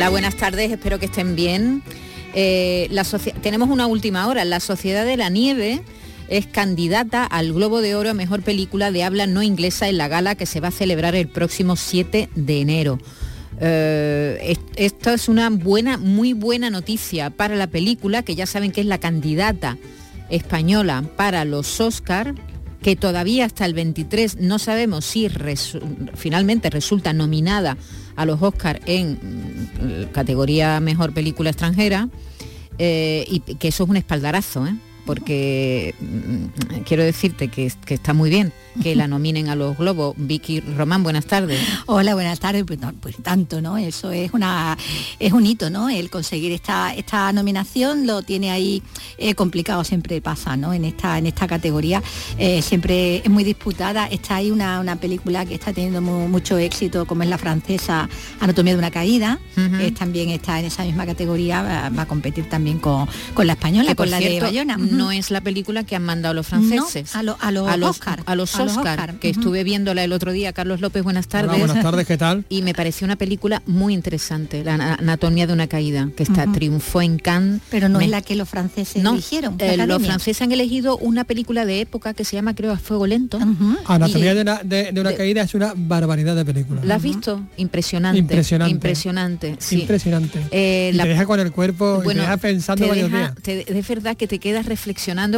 Hola, buenas tardes, espero que estén bien. Eh, tenemos una última hora. La Sociedad de la Nieve es candidata al Globo de Oro a Mejor Película de Habla No Inglesa en la gala que se va a celebrar el próximo 7 de enero. Eh, esto es una buena, muy buena noticia para la película, que ya saben que es la candidata española para los Oscar, que todavía hasta el 23 no sabemos si finalmente resulta nominada a los Oscar en mm, categoría Mejor Película Extranjera, eh, y que eso es un espaldarazo, ¿eh? Porque mm, quiero decirte que, que está muy bien que la nominen a los Globos. Vicky Román, buenas tardes. Hola, buenas tardes. Pues, pues, tanto, ¿no? Eso es una es un hito, ¿no? El conseguir esta esta nominación lo tiene ahí eh, complicado, siempre pasa, ¿no? En esta en esta categoría eh, siempre es muy disputada. Está ahí una, película que está teniendo mucho éxito, como es la francesa Anatomía de una caída. también está en esa misma categoría, va, a competir también con, la española, con la de Bayona. No es la película que han mandado los franceses. a, a, los, Oscar. A los Oscar, que estuve viéndola el otro día. Carlos López, buenas tardes. buenas tardes, ¿qué tal? Y me pareció una película muy interesante, La anatomía de una caída, que está triunfó en Cannes. Pero no es la que los franceses no, eligieron. Eh, los franceses han elegido una película de época que se llama, creo, a Fuego Lento. Anatomía de una, caída es una barbaridad de película. ¿La has visto? Impresionante. Impresionante. Impresionante. Impresionante. Eh, la... te deja con el cuerpo bueno, te deja pensando varios días. es verdad que te quedas reflexionando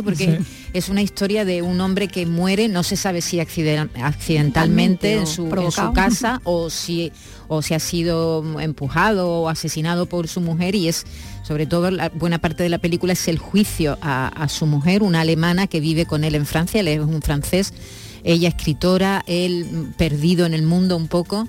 porque es una historia de un hombre que muere, no se sabe si accidentalmente en su, casa o si, o si ha sido empujado o asesinado por su mujer y es sobre todo la buena parte de la película es el juicio a, su mujer, una alemana que vive con él en Francia, él es un francés, ella escritora, él perdido en el mundo un poco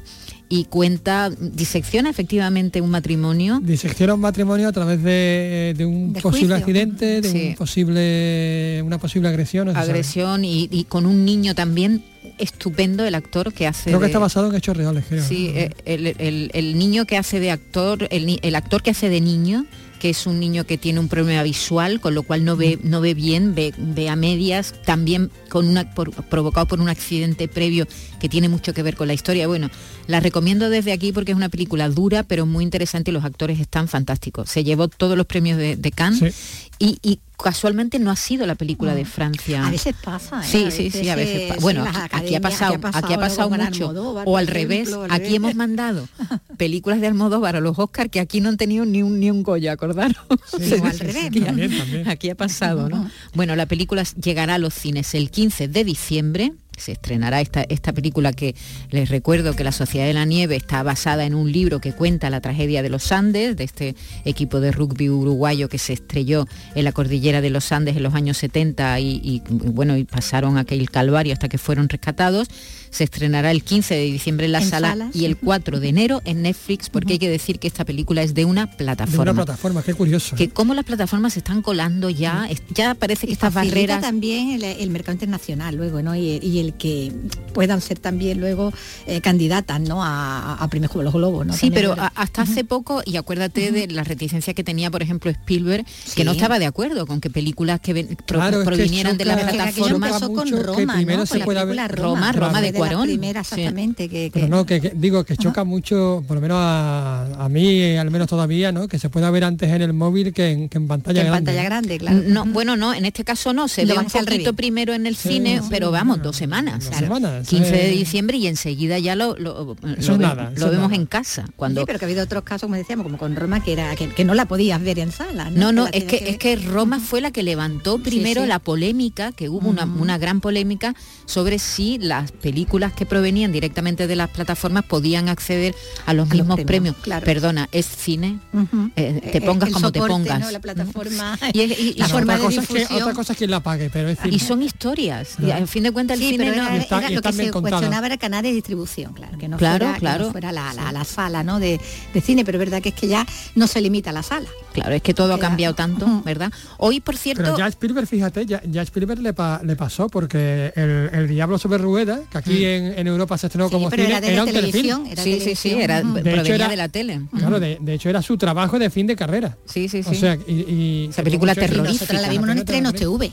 y cuenta, disecciona efectivamente un matrimonio. Disecciona un matrimonio a través de, un posible accidente, de un posible, una posible agresión. agresión y, con un niño también estupendo el actor que hace creo que está basado en hechos reales creo sí eh, el, niño que hace de actor el, actor que hace de niño que es un niño que tiene un problema visual, con lo cual no ve, no ve bien, ve, ve a medias, también con una, provocado por un accidente previo que tiene mucho que ver con la historia. Bueno, la recomiendo desde aquí porque es una película dura, pero muy interesante y los actores están fantásticos. Se llevó todos los premios de, Cannes y, casualmente no ha sido la película de Francia. A veces pasa. ¿eh? Sí, sí, sí, a veces pasa. Bueno, aquí, ha pasado, aquí ha pasado, mucho. o al revés, aquí hemos mandado películas de Almodóvar a los Oscar que aquí no han tenido ni un ni un Goya, acordaros. al revés. Aquí, ha pasado, ¿no? Bueno, la película llegará a los cines el 15 de diciembre se estrenará esta, esta película que les recuerdo que La Sociedad de la Nieve está basada en un libro que cuenta la tragedia de los Andes, de este equipo de rugby uruguayo que se estrelló en la cordillera de los Andes en los años 70 y, bueno, y pasaron aquel calvario hasta que fueron rescatados se estrenará el 15 de diciembre en la sala y el 4 de enero en Netflix, porque hay que decir que esta película es de una plataforma. De una plataforma, qué curioso. Que como las plataformas se están colando ya, ya parece que estas barreras... también el, mercado internacional luego, ¿no? Y, el que puedan ser también luego eh, candidatas, ¿no? A, a premios como los Globos, ¿no? Sí, pero hasta hace poco, y acuérdate de la reticencia que tenía, por ejemplo, Spielberg, que no estaba de acuerdo con que películas que provinieran de las plataformas... con Roma, ¿no? Roma, Roma de primera exactamente. Que, Pero no, que, digo que choca mucho, por lo menos a, mí, al menos todavía, ¿no? Que se pueda ver antes en el móvil que en, pantalla en grande. pantalla grande, claro. No, bueno, no, en este caso no, se ve un poquito primero en el cine, pero vamos, dos semanas. 15 de diciembre y enseguida ya lo, lo, vemos en casa. Cuando... Sí, pero que ha habido otros casos, como decíamos, como con Roma, que era que, no la podías ver en sala. No, no, es, que, es que Roma fue la que levantó primero la polémica, que hubo una, una gran polémica sobre si las películas que provenían directamente de las plataformas podían acceder a los A los mismos premios, premios. claro. Perdona, es cine, Ujú. eh, te Eh, pongas el como te pongas. ¿no? La plataforma. Y, es- y- y La son- forma otra, de cosa es que, difusión. otra cosa es quien la pague, pero es decir, y son historias. Y fin de cuentas el Sí, cine pero no... era, está- lo están que bien se cuestionaba era canal de distribución, claro, que no Claro, fuera, que claro. no fuera la, la- la sala ¿no? de, de cine, pero es verdad que es que ya no se limita a la sala. Claro, es que todo ha cambiado tanto. ¿verdad? Hoy, por cierto... Pero ya Spielberg, fíjate, ya, ya Spielberg le, pa- le pasó porque el, el Diablo sobre Ruedas, que aquí en, en Europa se estrenó Sí, como pero cine, era de la un telefilm. televisión. Era sí, sí, sí, televisión. era, Ujú. De provenía hecho, era- de la tele. Claro, de, de hecho era su trabajo de fin de carrera. Sí, sí, sí. O sea, y, y- Esa película terrorífica. Nosotros la vimos en estrenos TV.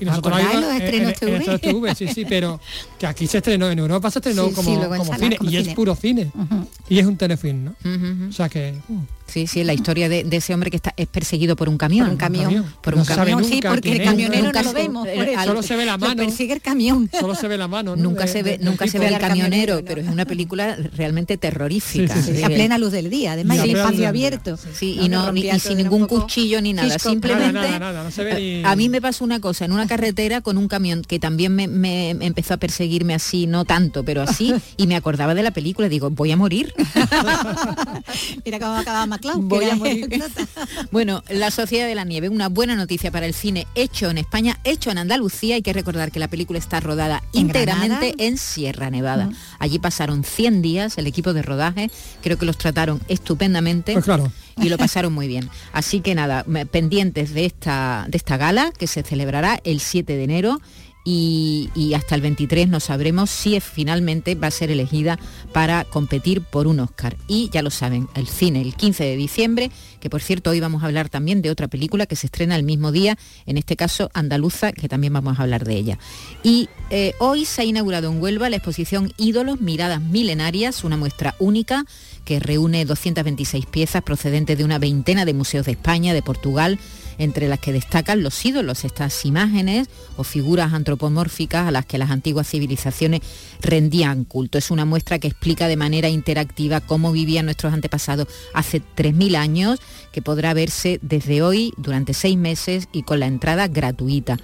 Y nosotros ¿Acordáis la vimos los en- estrenos en- en TV? sí, sí, pero que aquí se estrenó, en Europa se estrenó Sí, sí, como, en como cine, como y es cine. puro cine. Ujú. Y es un telefilm, ¿no? Ujú, ujú. O sea que... mm, Sí, sí, la historia de, de ese hombre que está es perseguido por un camión. Por un camión. Por No un se sabe camión. sí, porque el camionero nunca no lo se- vemos. eh, por eso. Solo se ve la Lo mano. persigue el camión. Solo se ve la mano. ¿no? Nunca de- se ve, de- nunca se tipo. ve al camionero, camionero, ¿no? pero es una película realmente terrorífica. Sí, sí, sí. Sí, a plena luz del día, además, el espacio abierto. Sí, No, y, no, ni- sin ningún cuchillo ni nada, simplemente... Nada, nada, nada, no se ve ni- A mí me pasó una cosa, en una carretera con un camión que también me empezó a perseguirme así, no tanto, pero así, y me acordaba de la película, digo, voy a morir. Mira cómo acababa Voy a morir. Bueno, La Sociedad de la Nieve, una buena noticia para el cine hecho en España, hecho en Andalucía. Hay que recordar que la película está rodada ¿En íntegramente Granada? en Sierra Nevada. Allí pasaron 100 días el equipo de rodaje, creo que los trataron estupendamente. Pues claro. y lo pasaron muy bien. Así que nada, pendientes de esta, de esta gala que se celebrará el 7 de enero y, hasta el 23 no sabremos si finalmente va a ser elegida para competir por un Oscar. Y ya lo saben, el cine el 15 de diciembre, que por cierto hoy vamos a hablar también de otra película que se estrena el mismo día, en este caso andaluza, que también vamos a hablar de ella. Y eh, hoy se ha inaugurado en Huelva la exposición Ídolos, Miradas Milenarias, una muestra única que reúne 226 piezas procedentes de una veintena de museos de España, de Portugal, entre las que destacan los ídolos, estas imágenes o figuras antropomórficas a las que las antiguas civilizaciones rendían culto. Es una muestra que explica de manera interactiva cómo vivían nuestros antepasados hace 3.000 años, que podrá verse desde hoy durante seis meses y con la entrada gratuita.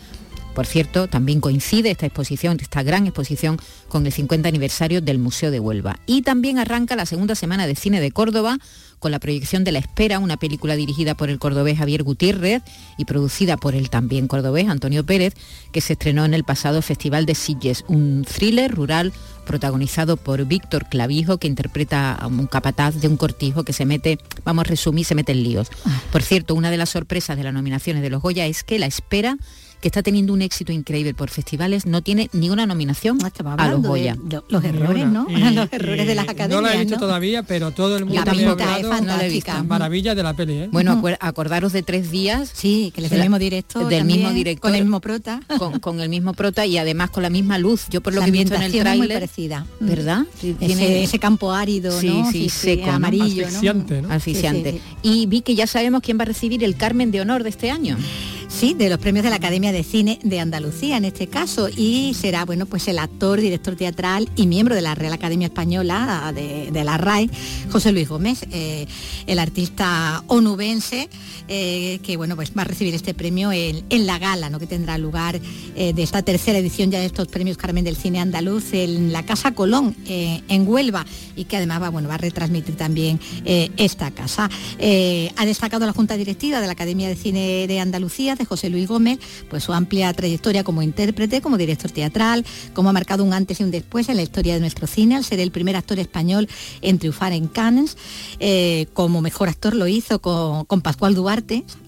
Por cierto, también coincide esta exposición, esta gran exposición, con el 50 aniversario del Museo de Huelva. Y también arranca la segunda semana de cine de Córdoba con la proyección de La Espera, una película dirigida por el cordobés Javier Gutiérrez y producida por el también cordobés Antonio Pérez, que se estrenó en el pasado Festival de Sitges, un thriller rural protagonizado por Víctor Clavijo, que interpreta a un capataz de un cortijo que se mete, vamos a resumir, se mete en líos. Por cierto, una de las sorpresas de las nominaciones de los Goya es que La Espera que está teniendo un éxito increíble por festivales, no tiene ni una nominación No, estamos a los de Goya. lo- los errores, ¿no? Y- los errores de las academias. No la he visto ¿no? todavía, pero todo el mundo La me ha hablado fantástica. maravillas de la peli, ¿eh? Bueno, acuer- acordaros de tres días Sí, que les del mismo director. del también, mismo director. Con el mismo prota. con, con el mismo prota y además con la misma luz. Yo por lo La que he visto en el es muy tráiler, parecida. ¿verdad? Sí, Ese, tiene- ese campo árido, Sí, ¿no? sí, seco, ¿no? amarillo, ¿no? Asfixiante, ¿no? asfixiante. Sí, Y vi que ya sabemos quién va a recibir el Carmen de Honor de este año. Sí, de los premios de la Academia de Cine de Andalucía en este caso y será bueno pues el actor, director teatral y miembro de la Real Academia Española de, la RAE, José Luis Gómez, eh, el artista onubense eh, que bueno pues va a recibir este premio en, la gala ¿no? que tendrá lugar eh, de esta tercera edición ya de estos premios Carmen del Cine Andaluz en la Casa Colón eh, en Huelva y que además va, bueno, va a retransmitir también esta casa. Ha destacado la Junta Directiva de la Academia de Cine de Andalucía, de José Luis Gómez, pues su amplia trayectoria como intérprete, como director teatral, como ha marcado un antes y un después en la historia de nuestro cine, al ser el primer actor español en triunfar en Cannes. Como mejor actor lo hizo con, con Pascual Duarte.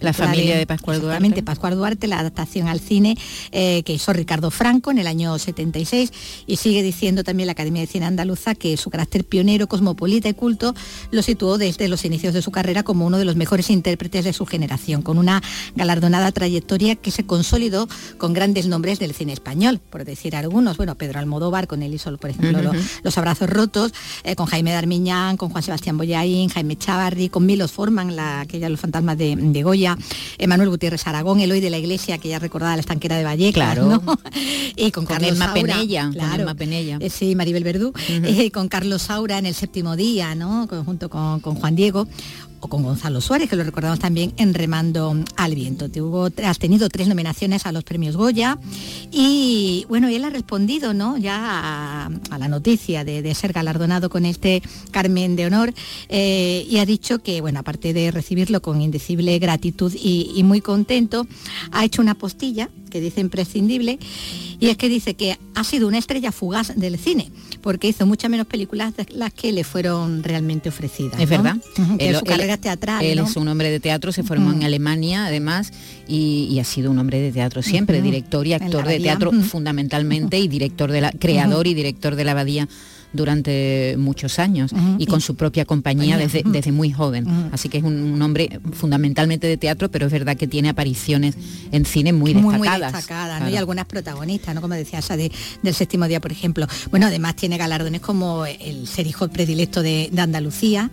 La familia de Pascual Duarte. Exactamente, Pascual Duarte, la adaptación al cine eh, que hizo Ricardo Franco en el año 76 y sigue diciendo también la Academia de Cine Andaluza que su carácter pionero, cosmopolita y culto lo situó desde los inicios de su carrera como uno de los mejores intérpretes de su generación, con una galardonada trayectoria que se consolidó con grandes nombres del cine español, por decir algunos, bueno, Pedro Almodóvar con él hizo, por ejemplo, Los Abrazos Rotos, eh, con Jaime Darmiñán, con Juan Sebastián Boyaín, Jaime Chavarri, con Milos Forman, la, aquella Los Fantasmas de, de Goya, Manuel Gutiérrez Aragón, Eloy de la Iglesia, que ya recordaba la estanquera de Vallecas, Claro. ¿no? y con, Con Carlos Emma Saura, Penella, con claro. Emma Penella. Eh, sí, Maribel Verdú, eh, con Carlos Saura en el séptimo día, ¿no? Con- junto con, con Juan Diego o con Gonzalo Suárez, que lo recordamos también en Remando al Viento. Tuvo, has tenido tres nominaciones a los premios Goya y bueno, él ha respondido ¿no? ya a, la noticia de, ser galardonado con este Carmen de Honor eh, y ha dicho que, bueno, aparte de recibirlo con indecible gratitud y muy contento, ha hecho una postilla que dice imprescindible y es que dice que ha sido una estrella fugaz del cine, porque hizo muchas menos películas de las que le fueron realmente ofrecidas. Es verdad. su carrera teatral. Él es un hombre de teatro, se formó en Alemania además y, ha sido un hombre de teatro siempre, director y actor de teatro fundamentalmente y director de la, creador y director de la abadía durante muchos años y con su propia compañía desde, desde muy joven. Así que es un, hombre fundamentalmente de teatro, pero es verdad que tiene apariciones en cine muy destacadas. Muy destacadas, Y algunas protagonistas, ¿no? Como decía de, del séptimo día, por ejemplo. Bueno, además tiene galardones como el ser hijo predilecto de, Andalucía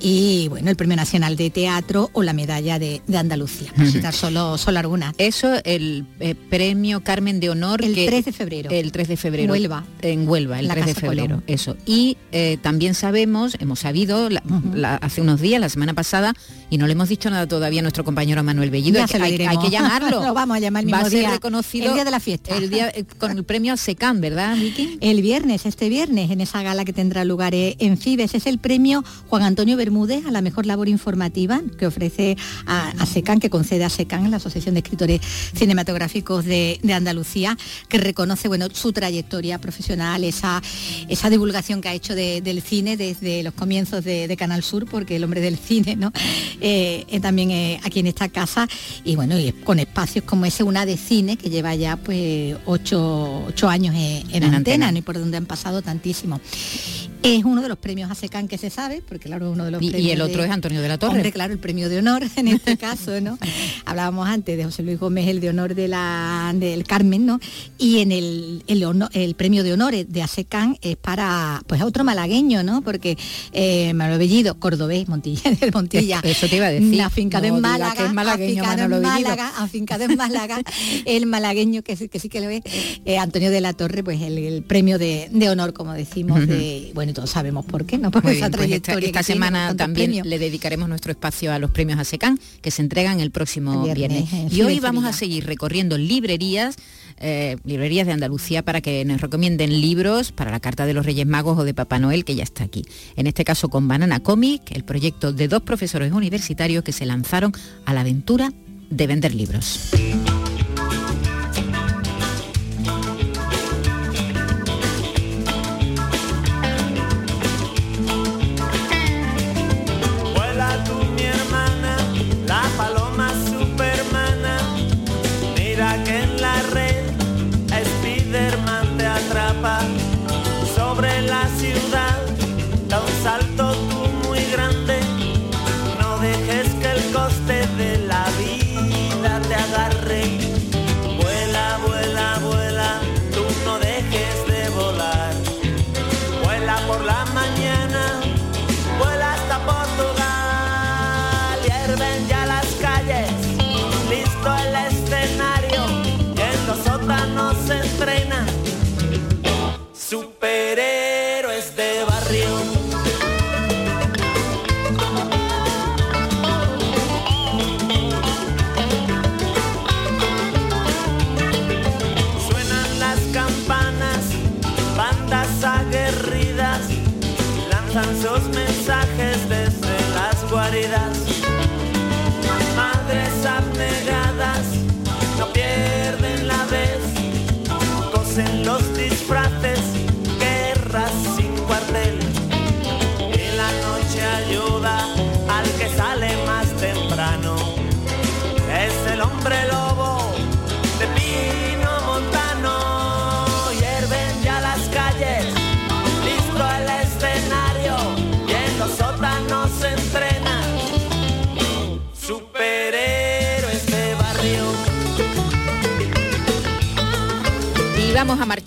y bueno, el Premio Nacional de Teatro o la medalla de, Andalucía, por citar solo, solo algunas. Eso, el eh, premio Carmen de Honor. El 3 de febrero. El 3 de febrero. Huelva. En Huelva, el 3 de febrero eso. Y eh, también sabemos, hemos sabido hace unos días, la semana pasada, y no le hemos dicho nada todavía a nuestro compañero Manuel Bellido, hay, que llamarlo. lo vamos a llamar el mismo Va a ser reconocido el día de la fiesta. El día, eh, con el premio SECAM, ¿verdad, Vicky? El viernes, este viernes, en esa gala que tendrá lugar eh, en Fibes, es el premio Juan Antonio Bermúdez a la mejor labor informativa que ofrece a, SECAM, que concede a SECAM, la Asociación de Escritores Cinematográficos de, Andalucía, que reconoce bueno, su trayectoria profesional, esa, esa divulgación que ha hecho del cine desde los comienzos de, Canal Sur, porque el hombre del cine, ¿no? Eh, eh, también eh, aquí en esta casa, y bueno, y con espacios como ese, una de cine, que lleva ya pues ocho, años en, antena, y por donde han pasado tantísimo. Es uno de los premios a SECAN que se sabe, porque claro, uno de los y, premios. Y el otro es Antonio de la Torre. claro, el premio de honor en este caso, ¿no? Hablábamos antes de José Luis Gómez, el de honor de la, del Carmen, ¿no? Y en el, el, premio de honores de ASECAN es para pues a otro malagueño, ¿no? Porque eh, Manuel Bellido, cordobés, Montilla, del Montilla. Eso te iba a decir. La finca de Málaga, que es malagueño, de Málaga, afincado en Málaga, el malagueño que, que sí que lo es, eh, Antonio de la Torre, pues el, premio de, honor, como decimos, de, bueno, todos sabemos por qué, ¿no? Por esa pues trayectoria. esta, semana también le dedicaremos nuestro espacio a los premios ASECAN, que se entregan el próximo viernes. Y hoy vamos a seguir recorriendo librerías eh, librerías de Andalucía para que nos recomienden libros para la Carta de los Reyes Magos o de Papá Noel, que ya está aquí. En este caso con Banana Comic, el proyecto de dos profesores universitarios que se lanzaron a la aventura de vender libros.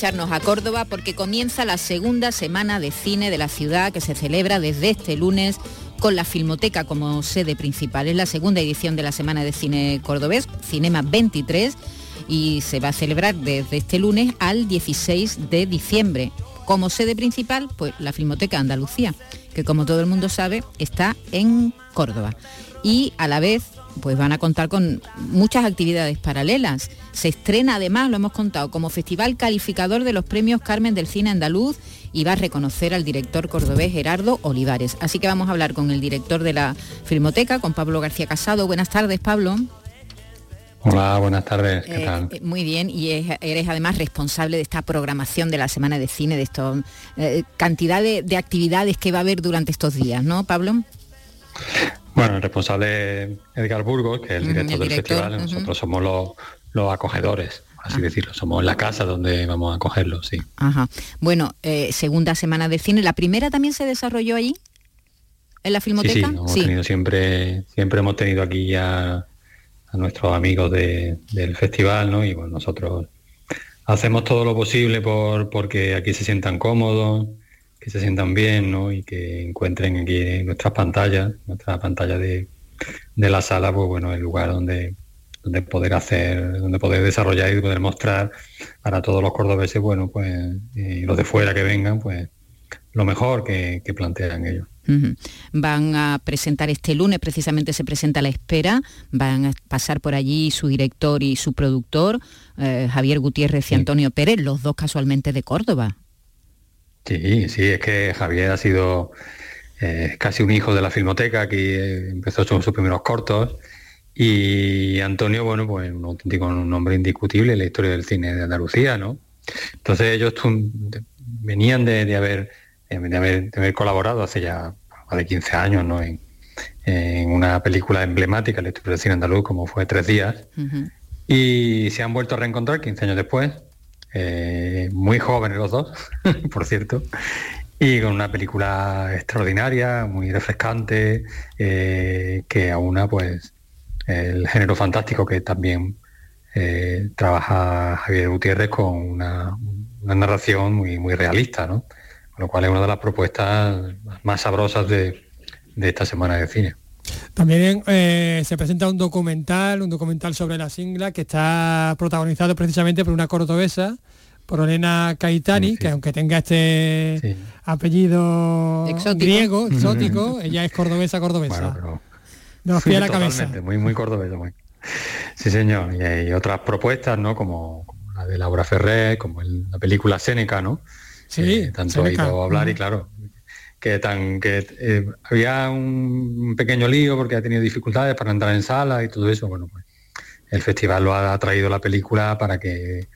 Marcharnos a Córdoba porque comienza la segunda semana de cine de la ciudad que se celebra desde este lunes con la Filmoteca como sede principal. Es la segunda edición de la Semana de Cine Cordobés, Cinema 23, y se va a celebrar desde este lunes al 16 de diciembre. Como sede principal, pues la Filmoteca Andalucía que como todo el mundo sabe está en Córdoba. Y a la vez pues van a contar con muchas actividades paralelas. Se estrena además, lo hemos contado, como festival calificador de los premios Carmen del Cine Andaluz y va a reconocer al director cordobés Gerardo Olivares. Así que vamos a hablar con el director de la Filmoteca, con Pablo García Casado. Buenas tardes, Pablo. Hola, buenas tardes. ¿Qué Eh, tal? eh, muy bien, y es- eres además responsable de esta programación de la Semana de Cine, de esta cantidad de, de actividades que va a haber durante estos días, ¿no, Pablo? Bueno, el responsable es Edgar Burgos, que es el director el del festival. Nosotros somos los, los acogedores, así Ah. decirlo. Somos la casa donde vamos a acogerlo, sí. Ajá. Bueno, eh, segunda Semana de Cine. ¿La primera también se desarrolló allí? ¿En la Sí, sí, Filmoteca? hemos tenido siempre, siempre hemos tenido aquí a, a nuestros amigos de- del festival, ¿no? Y bueno, nosotros hacemos todo lo posible por porque aquí se sientan cómodos, que se sientan bien, ¿no? Y que encuentren aquí en nuestras pantallas, nuestra pantalla de, de la sala, pues bueno, el lugar donde donde poder hacer, donde poder desarrollar y poder mostrar para todos los cordobeses, bueno, pues y los de fuera que vengan, pues lo mejor que, que plantean ellos. Van a presentar este lunes, precisamente se presenta La Espera, van a pasar por allí su director y su productor, eh, Javier Gutiérrez y Sí. Antonio Pérez, los dos casualmente de Córdoba. Sí, sí, es que Javier ha sido eh, casi un hijo de la filmoteca, aquí eh, empezó con sus primeros cortos y Antonio, bueno, pues un auténtico nombre indiscutible en la historia del cine de Andalucía, ¿no? Entonces ellos venían de, de haber, de, haber, de haber colaborado hace ya más de 15 años, ¿no? En, en una película emblemática la historia del cine andaluz como fue Tres Días, y se han vuelto a reencontrar 15 años después, eh, muy jóvenes los dos, por cierto, y con una película extraordinaria, muy refrescante, eh, que aúna pues el género fantástico que también eh, trabaja Javier Gutiérrez con una, una narración muy, muy realista, ¿no? Con lo cual es una de las propuestas más sabrosas de, de esta semana de cine. También eh, se presenta un documental, un documental sobre la singla que está protagonizado precisamente por una cordobesa, por Elena Caitani, Sí, sí. que aunque tenga este Sí. apellido Exótico. griego, exótico, ella es cordobesa, cordobesa. Bueno, pero de los pies a la Totalmente, cabeza. muy, muy cordobés. muy. Sí, señor. Y hay otras propuestas, ¿no? Como, como la de Laura Ferrer, como el- la película Séneca, ¿no? Sí, Eh, tanto he Seneca. oído hablar y claro, que tan que eh, había un pequeño lío porque ha tenido dificultades para entrar en sala y todo eso. Bueno, pues el festival lo ha traído la película para que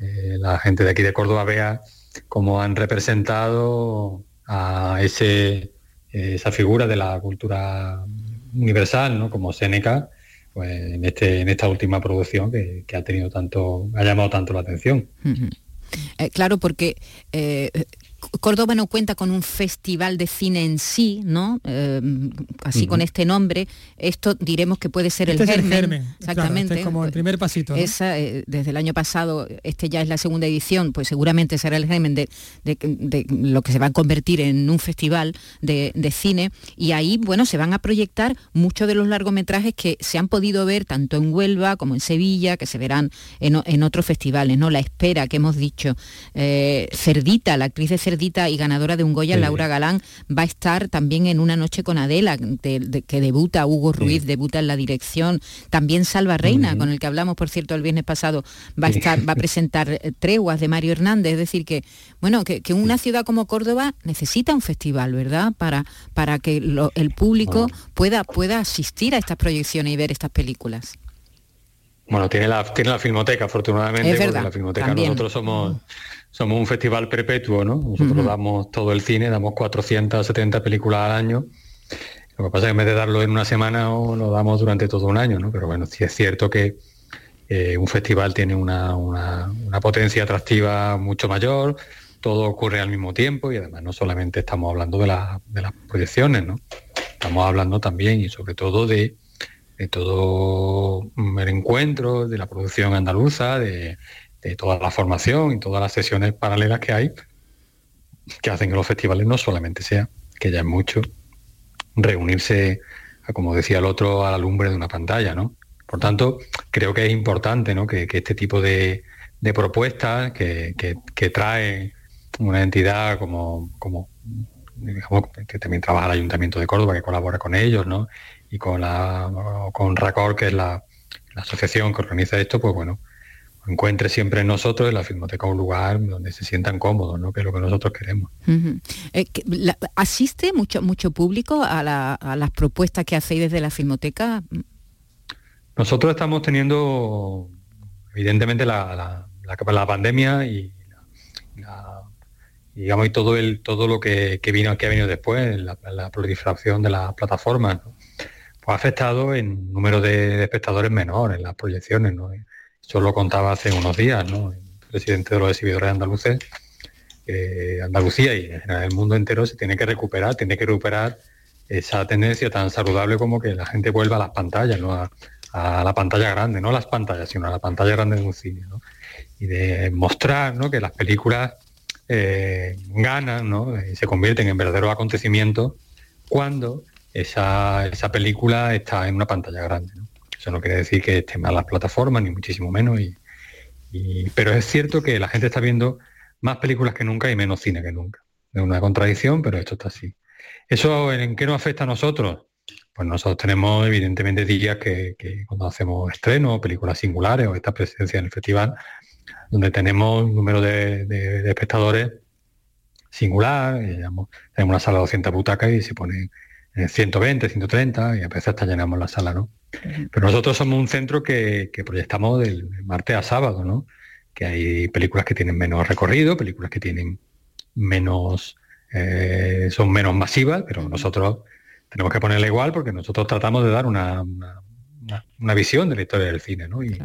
eh, la gente de aquí de Córdoba vea cómo han representado a ese eh, esa figura de la cultura universal, ¿no? Como Seneca, pues en este en esta última producción que, ha tenido tanto ha llamado tanto la atención. Claro, porque Córdoba no cuenta con un festival de cine en sí, ¿no? Eh, así con este nombre. Esto diremos que puede ser Este el es el germen. germen, claro, este Exactamente. es como el primer pasito. ¿no? Esa, eh, desde el año pasado, este ya es la segunda edición, pues seguramente será el germen de, de- de lo que se va a convertir en un festival de, de cine. Y ahí, bueno, se van a proyectar muchos de los largometrajes que se han podido ver tanto en Huelva como en Sevilla, que se verán en otros festivales, ¿no? La espera que hemos dicho. Eh, Cerdita, la actriz de Cerdita y ganadora de un Goya, Sí. Laura Galán, va a estar también en Una noche con Adela, de- de- que debuta, Hugo Ruiz debuta en la dirección. También Salva Reina, con el que hablamos, por cierto, el viernes pasado, va a estar, va a presentar eh, Treguas de Mario Hernández. Es decir, que bueno, que, que una ciudad como Córdoba necesita un festival, ¿verdad? Para, para que lo- el público Bueno. pueda, pueda asistir a estas proyecciones y ver estas películas. Bueno, tiene la, tiene la filmoteca, afortunadamente, Es porque verdad, la filmoteca también. nosotros somos, somos un festival perpetuo, ¿no? Nosotros damos todo el cine, damos 470 películas al año. Lo que pasa es que en vez de darlo en una semana, o lo damos durante todo un año, ¿no? Pero bueno, sí es cierto que eh, un festival tiene una, una- una potencia atractiva mucho mayor, todo ocurre al mismo tiempo y además no solamente estamos hablando de, la- de las proyecciones, ¿no? Estamos hablando también y sobre todo de, de todo el encuentro, de la producción andaluza, de, de toda la formación y todas las sesiones paralelas que hay, que hacen que los festivales no solamente sea, que ya es mucho, reunirse, como decía el otro, a la lumbre de una pantalla, ¿no? Por tanto, creo que es importante ¿no? que, que este tipo de, de propuestas que, que- que trae una entidad como, como que también trabaja el Ayuntamiento de Córdoba, que colabora con ellos, ¿no? Y con la con RACOR, que es la, asociación que organiza esto, pues bueno, encuentre siempre en nosotros, en la Filmoteca, un lugar donde se sientan cómodos, ¿no? que es lo que nosotros queremos. Eh, ¿Asiste mucho, mucho público a, las propuestas que hacéis desde la Filmoteca? Nosotros estamos teniendo, evidentemente, la, la pandemia y digamos, y todo el todo lo que, vino que ha venido después, la, proliferación de las plataformas, pues ha afectado en número de, espectadores menor en las proyecciones. ¿no? Eso lo contaba hace unos días, ¿no? el presidente de los exhibidores andaluces, Andalucía y el mundo entero se tiene que recuperar, tiene que recuperar esa tendencia tan saludable como que la gente vuelva a las pantallas, ¿no? a, la pantalla grande, no a las pantallas, sino a la pantalla grande de un cine. ¿no? Y de mostrar ¿no? que las películas eh, ganan y se convierten en verdaderos acontecimientos cuando esa, esa, película está en una pantalla grande. Eso no quiere decir que estén mal las plataformas, ni muchísimo menos. Y, pero es cierto que la gente está viendo más películas que nunca y menos cine que nunca. Es una contradicción, pero esto está así. ¿Eso en qué nos afecta a nosotros? Pues nosotros tenemos evidentemente días que, que cuando hacemos estrenos, películas singulares o esta presencia en el festival, donde tenemos un número de, espectadores singular, tenemos una sala de 200 butacas y se pone 120, 130 y a veces hasta llenamos la sala, ¿no? Pero nosotros somos un centro que, proyectamos del martes a sábado, ¿no? Que hay películas que tienen menos recorrido, películas que tienen menos, eh, son menos masivas, pero nosotros tenemos que ponerla igual porque nosotros tratamos de dar una, una, visión de la historia del cine, ¿no? Y,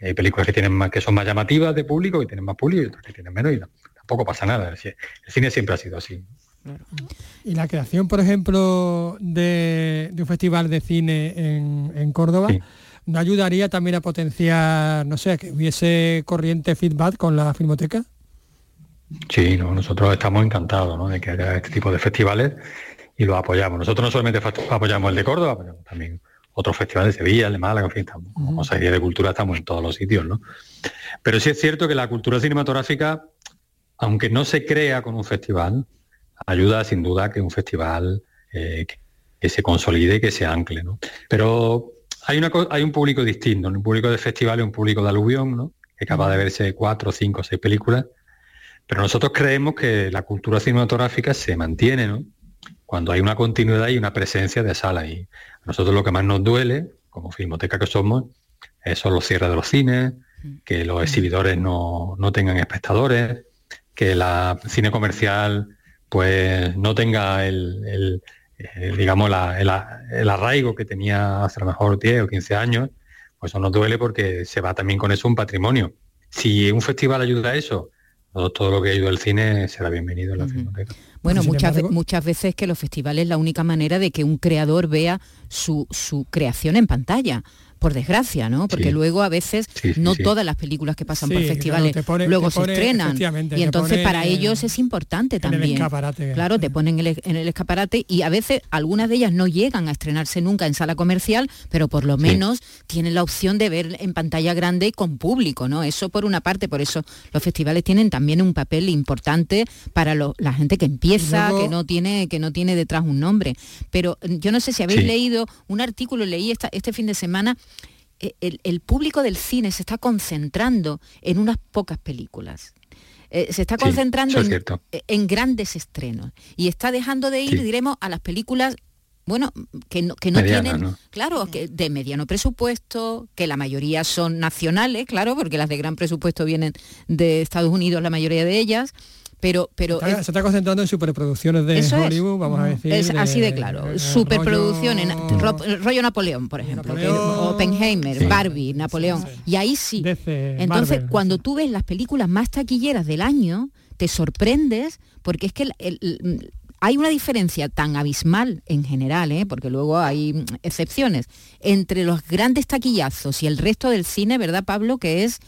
hay películas que tienen más, que son más llamativas de público y tienen más público y otras que tienen menos y tampoco pasa nada. El cine siempre ha sido así. Y la creación, por ejemplo, de, un festival de cine en, Córdoba, ¿no ayudaría también a potenciar, no sé, que hubiese corriente feedback con la filmoteca? Sí, nosotros estamos encantados de que haya este tipo de festivales y lo apoyamos. Nosotros no solamente apoyamos el de Córdoba, pero también otros festivales de Sevilla, de Málaga, en fin, estamos, como de Cultura estamos en todos los sitios, ¿no? Pero sí es cierto que la cultura cinematográfica, aunque no se crea con un festival, ayuda sin duda a que un festival eh, que, se consolide y que se ancle, ¿no? Pero hay, una, hay un público distinto, un público de festival y un público de aluvión, ¿no? Que capaz de verse cuatro, cinco, seis películas. Pero nosotros creemos que la cultura cinematográfica se mantiene, ¿no? Cuando hay una continuidad y una presencia de sala. Y nosotros lo que más nos duele, como filmoteca que somos, son los cierres de los cines, que los exhibidores no, tengan espectadores, que la cine comercial pues no tenga el, digamos el, arraigo que tenía hace a lo mejor 10 o 15 años, pues eso nos duele porque se va también con eso un patrimonio. Si un festival ayuda a eso, todo, lo que ayuda al cine será bienvenido en la filmoteca. Bueno, muchas, muchas veces que los festivales es la única manera de que un creador vea su, su creación en pantalla por desgracia, ¿no? Porque luego a veces no todas las películas que pasan por festivales luego se estrenan. Y entonces para ellos es importante también. claro, te ponen en el escaparate y a veces algunas de ellas no llegan a estrenarse nunca en sala comercial, pero por lo menos tienen la opción de ver en pantalla grande y con público, ¿no? Eso por una parte, por eso los festivales tienen también un papel importante para la gente que empieza, que no tiene que no tiene detrás un nombre. Pero yo no sé si habéis leído un artículo, leí este fin de semana eh, el, público del cine se está concentrando en unas pocas películas. Eh, se está concentrando eh, en, grandes estrenos. Y está dejando de ir, diremos, a las películas bueno, que no, que no tienen, claro, que de mediano presupuesto, que la mayoría son nacionales, claro, porque las de gran presupuesto vienen de Estados Unidos, la mayoría de ellas, pero, pero se está concentrando en superproducciones de Hollywood, vamos a decir. Es así de claro. Superproducciones, rollo, Napoleón, por ejemplo, Oppenheimer, Barbie, Napoleón. Y ahí sí. Entonces, cuando tú ves las películas más taquilleras del año, te sorprendes porque es que hay una diferencia tan abismal en general, ¿eh? porque luego hay excepciones, entre los grandes taquillazos y el resto del cine, ¿verdad, Pablo? Que es,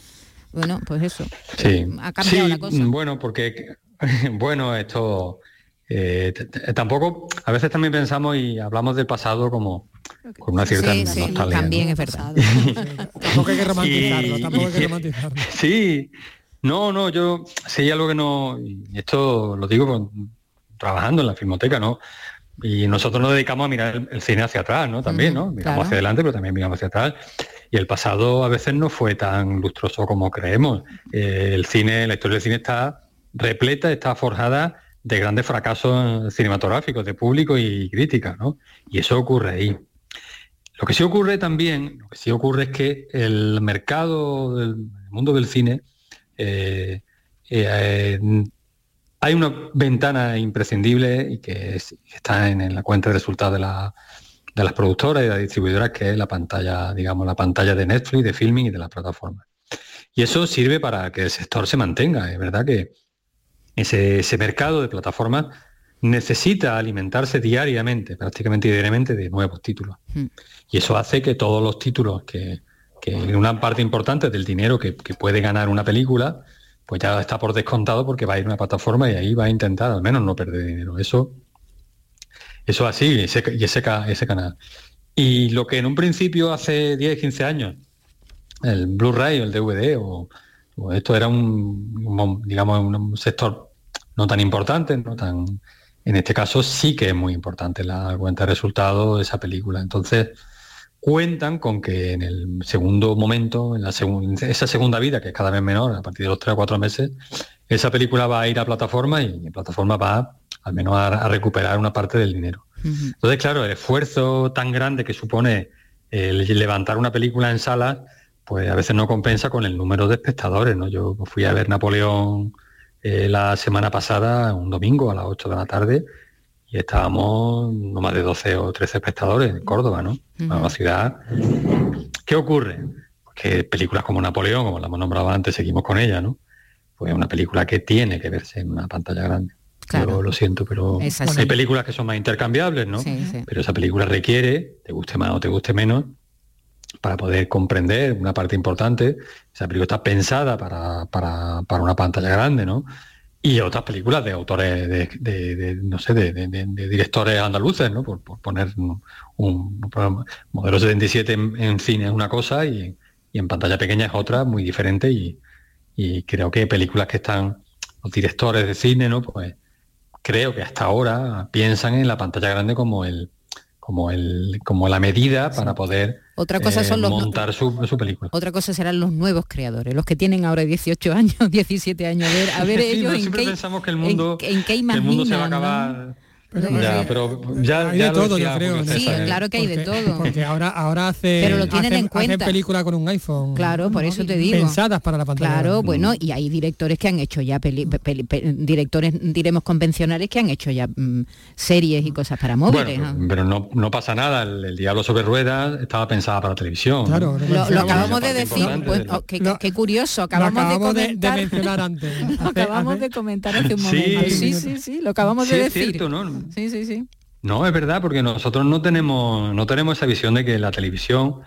bueno, pues eso. Sí. Ha cambiado la cosa. Bueno, porque bueno, esto eh, tampoco, a veces también pensamos y hablamos del pasado como con una cierta nostalgia. También es verdad. tampoco hay que romantizarlo, tampoco hay que romantizarlo. Sí, no, no, yo sí algo que no, y esto lo digo trabajando en la filmoteca, ¿no? Y nosotros nos dedicamos a mirar el, cine hacia atrás, ¿no? También, ¿no? Miramos hacia adelante, pero también miramos hacia atrás. Y el pasado a veces no fue tan lustroso como creemos. Eh, el cine, la historia del cine está repleta, está forjada de grandes fracasos cinematográficos, de público y crítica, ¿no? Y eso ocurre ahí. Lo que sí ocurre también, lo que sí ocurre es que el mercado del mundo del cine eh, eh, hay una ventana imprescindible y que está en, la cuenta de resultados de, las productoras y de las distribuidoras, que es la pantalla, digamos, la pantalla de Netflix, de filming y de las plataformas. Y eso sirve para que el sector se mantenga. Es verdad que ese, mercado de plataformas necesita alimentarse diariamente, prácticamente diariamente, de nuevos títulos. Hmm. Y eso hace que todos los títulos que, una parte importante del dinero que puede ganar una película, pues ya está por descontado porque va a ir a una plataforma y ahí va a intentar al menos no perder dinero. Eso, eso así, y ese, ese, canal. Y lo que en un principio hace 10, 15 años, el Blu-ray o el DVD, o, esto era un, digamos, un sector no tan importante, no tan. En este caso sí que es muy importante la cuenta de resultados de esa película. Entonces, cuentan con que en el segundo momento, en la esa segunda vida, que es cada vez menor, a partir de los tres o cuatro meses, esa película va a ir a plataforma y la plataforma va al menos a, recuperar una parte del dinero. Entonces, claro, el esfuerzo tan grande que supone el levantar una película en salas, pues a veces no compensa con el número de espectadores. ¿no? Yo fui a ver Napoleón eh, la semana pasada, un domingo a las 8 de la tarde, y estábamos no más de 12 o 13 espectadores en Córdoba, ¿no? Una ciudad. ¿Qué ocurre? Pues que películas como Napoleón, como la hemos nombrado antes, seguimos con ella, ¿no? Pues una película que tiene que verse en una pantalla grande. Yo lo siento, pero hay películas que son más intercambiables, ¿no? Pero esa película requiere, te guste más o te guste menos, para poder comprender una parte importante, esa película está pensada para, para, para una pantalla grande, ¿no? y otras películas de autores de, no sé de, directores andaluces no por, poner un, modelo 77 en, cine es una cosa y, en pantalla pequeña es otra muy diferente y, creo que películas que están los directores de cine no pues creo que hasta ahora piensan en la pantalla grande como el como el como la medida para poder otra cosa son los montar su, película. Otra cosa serán los nuevos creadores, los que tienen ahora 18 años, 17 años, a ver, a ver ellos en qué, pensamos que el mundo, en, qué el mundo se va a acabar pero, ya, pero ya, hay de todo, yo creo. Sí, claro que hay de todo. Porque ahora, ahora hace, pero lo tienen en cuenta. hacen película con un iPhone. Claro, por eso te digo. Pensadas para la pantalla. Claro, bueno, y hay directores que han hecho ya directores, diremos convencionales que han hecho ya mm, series y cosas para móviles. Pero no, no pasa nada. El, Diablo sobre ruedas estaba pensada para televisión. Claro, lo, acabamos de decir. Pues, oh, qué, curioso. Acabamos, de, comentar, mencionar antes. acabamos de comentar hace un momento. Sí, sí, sí, lo acabamos de decir. Sí, sí, sí. No, es verdad, porque nosotros no tenemos, no tenemos esa visión de que la televisión,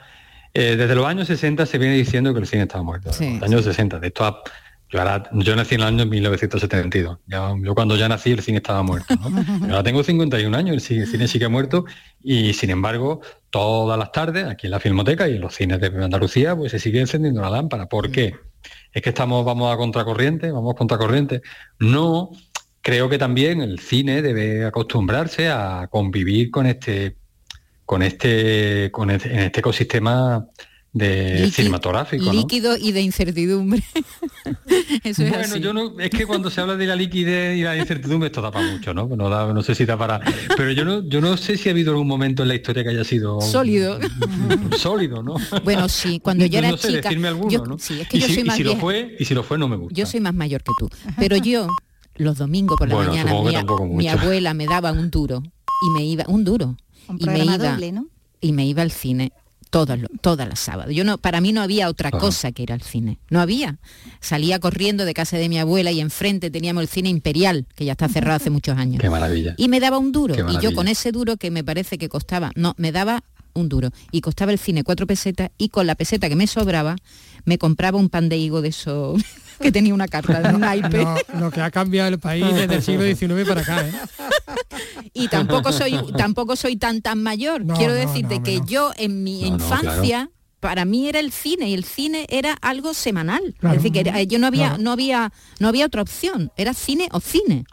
eh, desde los años 60 se viene diciendo que el cine estaba muerto. Sí. Los años 60. De esto yo, yo nací en el año 1972. yo cuando ya nací el cine estaba muerto. ahora tengo 51 años, el cine, el cine sigue muerto y sin embargo todas las tardes aquí en la Filmoteca y en los cines de Andalucía pues se sigue encendiendo la lámpara. ¿Por qué? Es que estamos, vamos a contracorriente, vamos a contracorriente. No creo que también el cine debe acostumbrarse a convivir con este con este con este, en este ecosistema de cinematográfico líquido y de incertidumbre. Eso es bueno yo no es que cuando se habla de la liquidez y la incertidumbre esto da para mucho no no, no sé si da para pero yo no yo no sé si ha habido algún momento en la historia que haya sido sólido. sólido no bueno sí cuando yo era chica sí, es que y yo si, soy más y si lo fue y si lo fue no me gusta. Yo soy más mayor que tú pero yo los domingos por la mañana mi, abuela me daba un duro y me iba un duro y me iba y me iba al cine todas todas las sábados. Yo no, para mí no había otra cosa que ir al cine. No había. Salía corriendo de casa de mi abuela y enfrente teníamos el cine imperial, que ya está cerrado hace muchos años. Qué maravilla. Y me daba un duro. Y yo con ese duro que me parece que costaba, no, me daba un duro. Y costaba el cine cuatro pesetas y con la peseta que me sobraba me compraba un pan de higo de eso que tenía una carta de un naipe. lo que ha cambiado el país desde el siglo XIX para acá. ¿eh? Y tampoco soy, tampoco soy tan tan mayor. Quiero decirte que yo en mi infancia para mí era el cine y el cine era algo semanal. Es decir, que yo no había, no había, no había otra opción. Era cine o cine.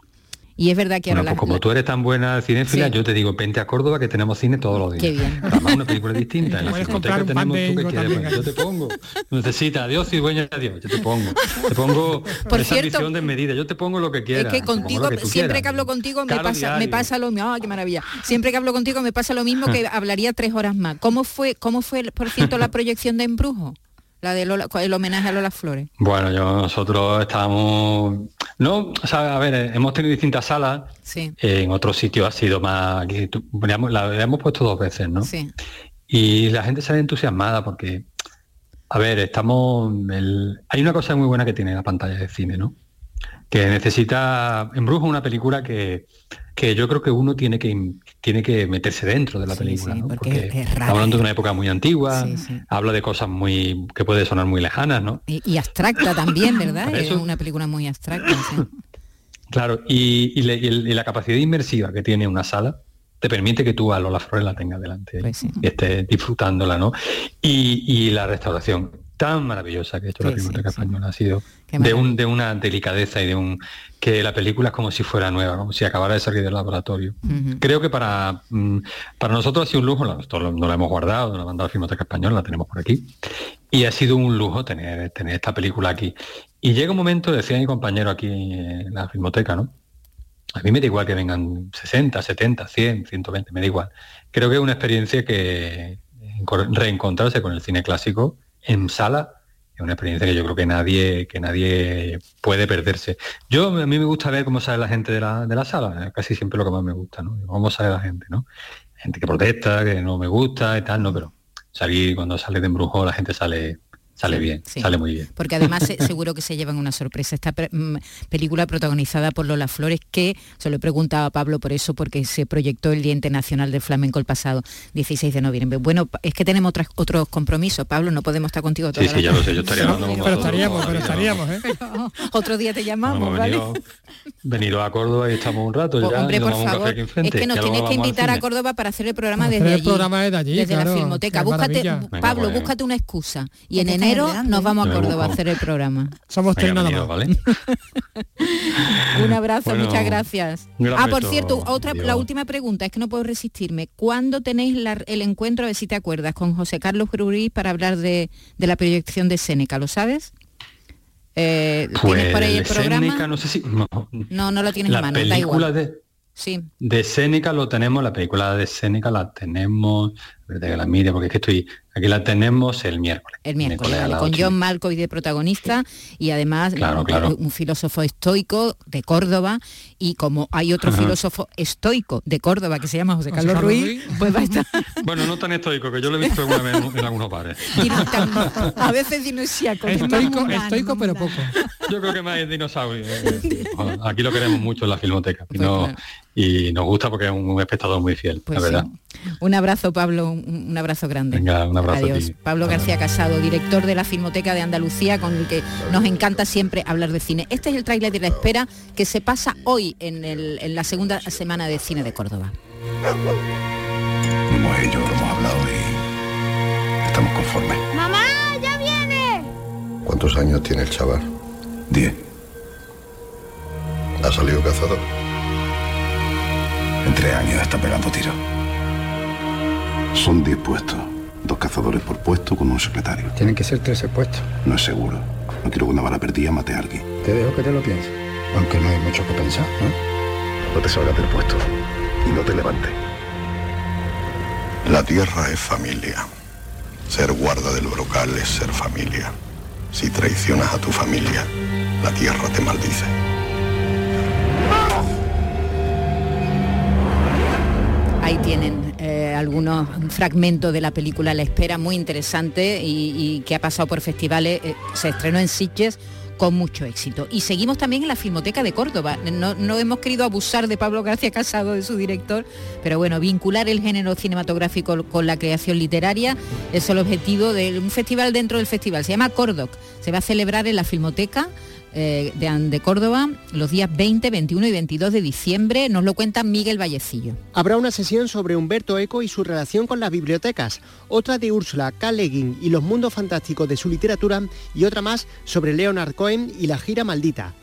Y es verdad que ahora... Pues como tú eres tan buena cinéfila, yo te digo, vente a Córdoba que tenemos cine todos los días. Qué bien. Además una película distinta. En la filmoteca tenemos tú que quieres. Yo te pongo. Necesita, adiós y dueña adiós. Yo te pongo. Te pongo Por esa visión de medida. Yo te pongo lo que quieras. Es que contigo, siempre que hablo contigo me pasa, me pasa lo mismo. qué maravilla! Siempre que hablo contigo me pasa lo mismo que hablaría tres horas más. ¿Cómo fue, cómo fue por cierto, la proyección de Embrujo? La de el homenaje a Lola Flores. Bueno, yo, nosotros estábamos, no, o sea, a ver, eh, hemos tenido distintas salas. Sí. en otros sitios ha sido más, la hemos puesto dos veces, ¿no? Sí. Y la gente sale entusiasmada porque, a ver, estamos, hay una cosa muy buena que tiene la pantalla de cine, ¿no? Que necesita, Embrujo una película que, que yo creo que uno tiene que tiene que meterse dentro de la película, porque, hablando de una época muy antigua, habla de cosas muy que puede sonar muy lejanas, ¿no? Y, abstracta también, ¿verdad? es una película muy abstracta. claro, y, la capacidad inmersiva que tiene una sala te permite que tú a Lola Flores la tengas delante pues y estés disfrutándola, ¿no? Y, la restauración tan maravillosa que ha hecho la Filmoteca Española ha sido de, un, de una delicadeza y de un que la película es como si fuera nueva, como si acabara de salir del laboratorio. Creo que para, mm, para nosotros ha sido un lujo, no, no la hemos guardado, no la mandado a Filmoteca Española, la tenemos por aquí, y ha sido un lujo tener, tener esta película aquí. Y llega un momento, decía mi compañero aquí en la Filmoteca, ¿no? A mí me da igual que vengan 60, 70, 100, 120, me da igual. Creo que es una experiencia que reencontrarse con el cine clásico en sala es una experiencia que yo creo que nadie que nadie puede perderse. Yo a mí me gusta ver cómo sale la gente de la, de la sala, casi siempre lo que más me gusta, ¿no? Cómo sale la gente, ¿no? Gente que protesta, que no me gusta y tal, no, pero salir cuando sale de embrujo la gente sale Sale bien, sale muy bien. Porque además seguro que se llevan una sorpresa. Esta mm, película protagonizada por Lola Flores, que se lo he preguntado a Pablo por eso, porque se proyectó el Día Internacional del Flamenco el pasado 16 de noviembre. Bueno, es que tenemos otros, otros compromisos, Pablo, no podemos estar contigo Sí, sí, ya lo sé, yo estaría hablando con Pero estaríamos, pero estaríamos, ¿eh? otro día te llamamos, ¿vale? Venido, a Córdoba y estamos un rato pues, ya. Hombre, por favor, es que nos tienes que invitar a Córdoba para hacer el programa desde allí. programa desde allí, Desde la Filmoteca. Búscate, Pablo, pues. búscate una excusa. Y en enero nos vamos a Córdoba a hacer el programa. Somos tres nada más. ¿vale? Un abrazo, muchas gracias. Ah, por cierto, otra, la última pregunta, es que no puedo resistirme. ¿Cuándo tenéis el encuentro, a ver si te acuerdas, con José Carlos Grurí para hablar de, la proyección de Seneca? ¿Lo sabes? Eh, ¿Tienes por ahí el pues, programa? no sé si... No, no, lo tienes en mano, da igual. De, sí. de Seneca lo tenemos, la película de Seneca la tenemos, verdad que la mire porque es que estoy Aquí la tenemos el miércoles. El miércoles, con John Malkovich de protagonista y además un filósofo estoico de Córdoba y como hay otro filósofo estoico de Córdoba que se llama José Carlos, Ruiz, pues va a estar... bueno, no tan estoico, que yo lo he visto alguna vez en, algunos bares. a veces dinosaurio. Estoico, estoico pero poco. Yo creo que más es dinosaurio. Eh, eh, aquí lo queremos mucho en la filmoteca y, pues y nos gusta porque es un, espectador muy fiel, la pues verdad. Un abrazo, Pablo, un, abrazo grande. Venga, un abrazo Adiós. Pablo García Casado, director de la Filmoteca de Andalucía, con el que nos encanta siempre hablar de cine. Este es el tráiler de la espera que se pasa hoy en, la segunda semana de cine de Córdoba. Hemos hecho, lo hemos hablado y estamos conformes. ¡Mamá, ya viene! ¿Cuántos años tiene el chaval? Diez. ¿Ha salido cazador? En tres años está pegando tiros. Son diez puestos. Dos cazadores por puesto con un secretario. Tienen que ser tres puestos. No es seguro. No quiero que una bala perdida mate a alguien. Te dejo que te lo pienses. Aunque no hay mucho que pensar, ¿no? No te salgas del puesto. Y no te levantes. La tierra es familia. Ser guarda del brocal es ser familia. Si traicionas a tu familia, la tierra te maldice. Tienen eh, algunos fragmentos de la película La Espera, muy interesante y, que ha pasado por festivales. Eh, se estrenó en Sitges con mucho éxito. Y seguimos también en la Filmoteca de Córdoba. No, hemos querido abusar de Pablo García Casado, de su director, pero bueno, vincular el género cinematográfico con la creación literaria es el objetivo de un festival dentro del festival. Se llama Cordoc. Se va a celebrar en la Filmoteca eh, de, Córdoba los días 20, 21 y 22 de diciembre. Nos lo cuenta Miguel Vallecillo. Habrá una sesión sobre Humberto Eco y su relación con las bibliotecas, otra de Úrsula K. y los mundos fantásticos de su literatura y otra más sobre Leonard Cohen y la gira maldita.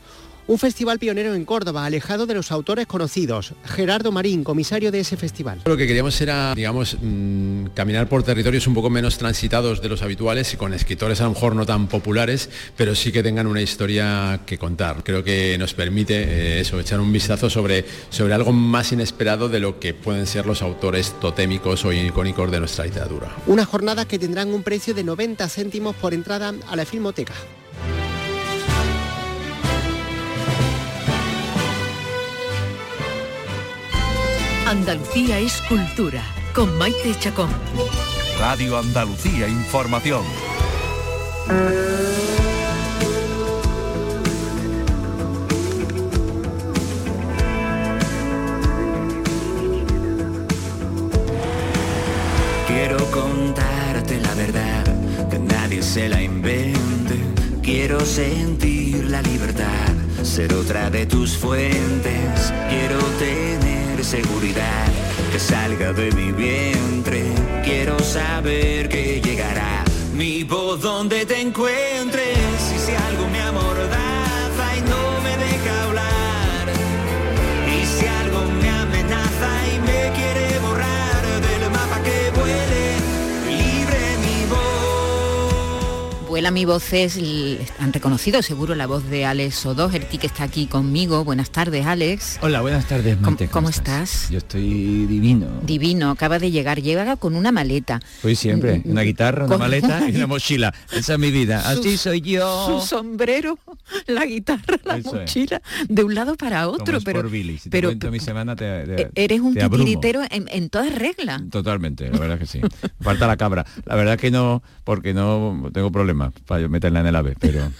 Un festival pionero en Córdoba, alejado de los autores conocidos. Gerardo Marín, comisario de ese festival. Lo que queríamos era, digamos, mmm, caminar por territorios un poco menos transitados de los habituales y con escritores a lo mejor no tan populares, pero sí que tengan una historia que contar. Creo que nos permite eh, eso, echar un vistazo sobre, sobre algo más inesperado de lo que pueden ser los autores totémicos o icónicos de nuestra literatura. Una jornada que tendrán un precio de 90 céntimos por entrada a la Filmoteca. Andalucía es cultura, con Maite Chacón. Radio Andalucía Información. Quiero contarte la verdad, que nadie se la invente. Quiero sentir la libertad, ser otra de tus fuentes. Quiero tener seguridad, que salga de mi vientre. Quiero saber que llegará mi voz donde te encuentres. Mi voz es, han reconocido seguro la voz de Alex O'Doherty que está aquí conmigo. Buenas tardes, Alex. Hola, buenas tardes, Maite. ¿Cómo estás? Yo estoy divino. Divino, acaba de llegar, llega con una maleta. Hoy siempre, una guitarra, una maleta y una mochila. Esa es mi vida. Así soy yo. Su sombrero, la guitarra, la Eso es. mochila, de un lado para Como otro. Sport Pero, Billy. Si pero mi semana te, te- eh, eres un titiritero en, en toda regla. Totalmente, la verdad que sí. Falta la cabra. La verdad que no, porque no tengo problemas para yo meterla en el ave, pero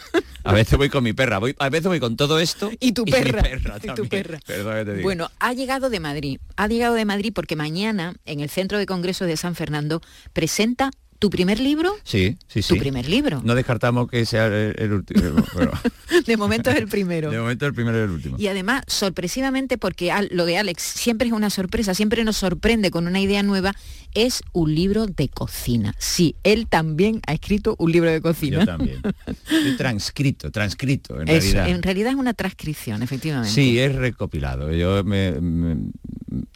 a veces voy con mi perra, voy, a veces voy con todo esto Y tu mi perra, y tu también. perra. Perdón que te diga. Bueno, ha llegado de Madrid. Ha llegado de Madrid porque mañana en el Centro de Congresos de San Fernando presenta tu primer libro. Sí, sí, sí. Tu primer libro. No descartamos que sea el, el último. De momento es el primero. de momento el primero y el último. Y además, sorpresivamente, porque lo de Alex siempre es una sorpresa, siempre nos sorprende con una idea nueva, es un libro de cocina. Sí, él también ha escrito un libro de cocina. Yo también. Transcrito, transcrito, en Eso, realidad. en realidad es una transcripción, efectivamente. Sí, es recopilado. Yo me, me-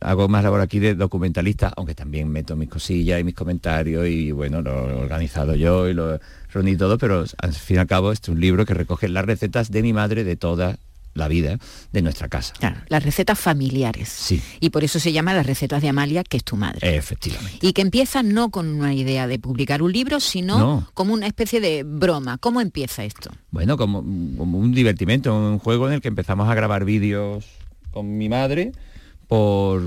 hago más labor aquí de documentalista, aunque también meto mis cosillas y mis comentarios y bueno, lo he organizado yo y lo reuní todo, pero al fin y al cabo este es un libro que recoge las recetas de mi madre de toda la vida de nuestra casa. Claro, las recetas familiares. Sí, Y por eso se llama las recetas de Amalia, que es tu madre. efectivamente. Y que empieza no con una idea de publicar un libro, sino No. como una especie de broma. ¿Cómo empieza esto? Bueno, como, como un divertimento, un juego en el que empezamos a grabar vídeos con mi madre por,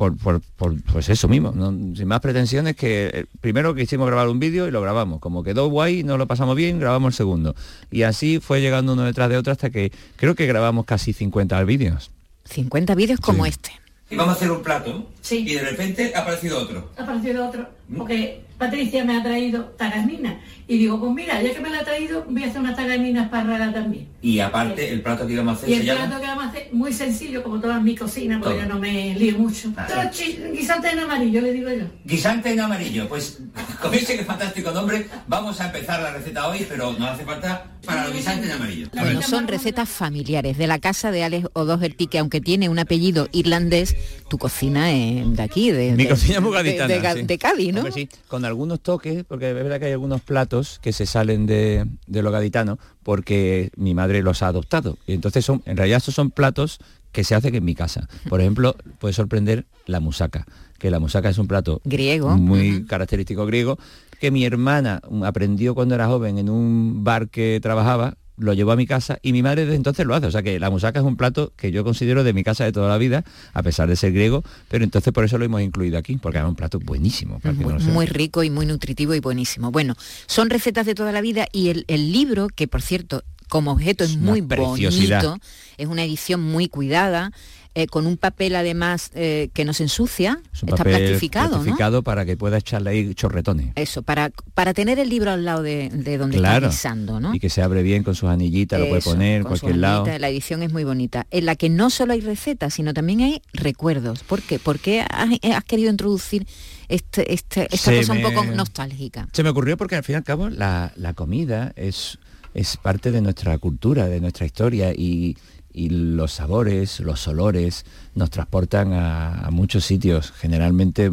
por, por- por, pues eso mismo, ¿no? sin más pretensiones que eh, primero que hicimos grabar un vídeo y lo grabamos. Como quedó guay, nos lo pasamos bien, grabamos el segundo. Y así fue llegando uno detrás de otro hasta que creo que grabamos casi 50 vídeos. 50 vídeos como este. Y vamos a hacer un plato. Y de repente ha aparecido otro. ha aparecido otro, porque Patricia me ha traído tagasminas. Y digo, pues mira, ya que me la ha traído, voy a hacer unas tagasminas para también. Y aparte, el plato que íbamos a hacer Y se el llama... plato que vamos a hacer, muy sencillo, como toda mi cocina, porque Todo. yo no me lío mucho. Ah, guisante en amarillo, le digo yo. Guisante en amarillo. Pues con ese fantástico nombre vamos a empezar la receta hoy, pero no hace falta para los guisantes en amarillo. Bueno, son recetas familiares de la casa de Alex O'Doherty, que aunque tiene un apellido irlandés, tu cocina es de aquí, de, Mi de- cocina es de- de, Ga- sí. de Cádiz, ¿no? Hombre, sí, con algunos toques, porque es verdad que hay algunos platos que se salen de, de lo gaditano porque mi madre los ha adoptado. Y entonces son, en realidad estos son platos que se hacen en mi casa. Por ejemplo, puede sorprender la musaca, que la musaca es un plato Griego. muy característico griego, que mi hermana aprendió cuando era joven en un bar que trabajaba, lo llevó a mi casa y mi madre desde entonces lo hace. O sea que la musaca es un plato que yo considero de mi casa de toda la vida, a pesar de ser griego, pero entonces por eso lo hemos incluido aquí, porque es un plato buenísimo. para. Muy rico y muy nutritivo y buenísimo. Bueno, son recetas de toda la vida y el, el libro, que por cierto, como objeto es, una muy bonito, es una edición muy cuidada, eh, con un papel además eh, que no se ensucia, Es un está papel plastificado, para que pueda echarle ahí chorretones. Eso, para, para tener el libro al lado de, de donde Claro. está guisando, ¿no? Y que se abre bien con sus anillitas, lo puede poner en cualquier lado. La edición es muy bonita, en la que no solo hay recetas, sino también hay recuerdos. ¿Por qué? ¿Por qué has, has querido introducir este, este- esta Se cosa un poco nostálgica? Se me ocurrió porque al fin y al cabo la, la comida es es parte de nuestra cultura, de nuestra historia y, los sabores, los olores nos transportan a, muchos sitios, generalmente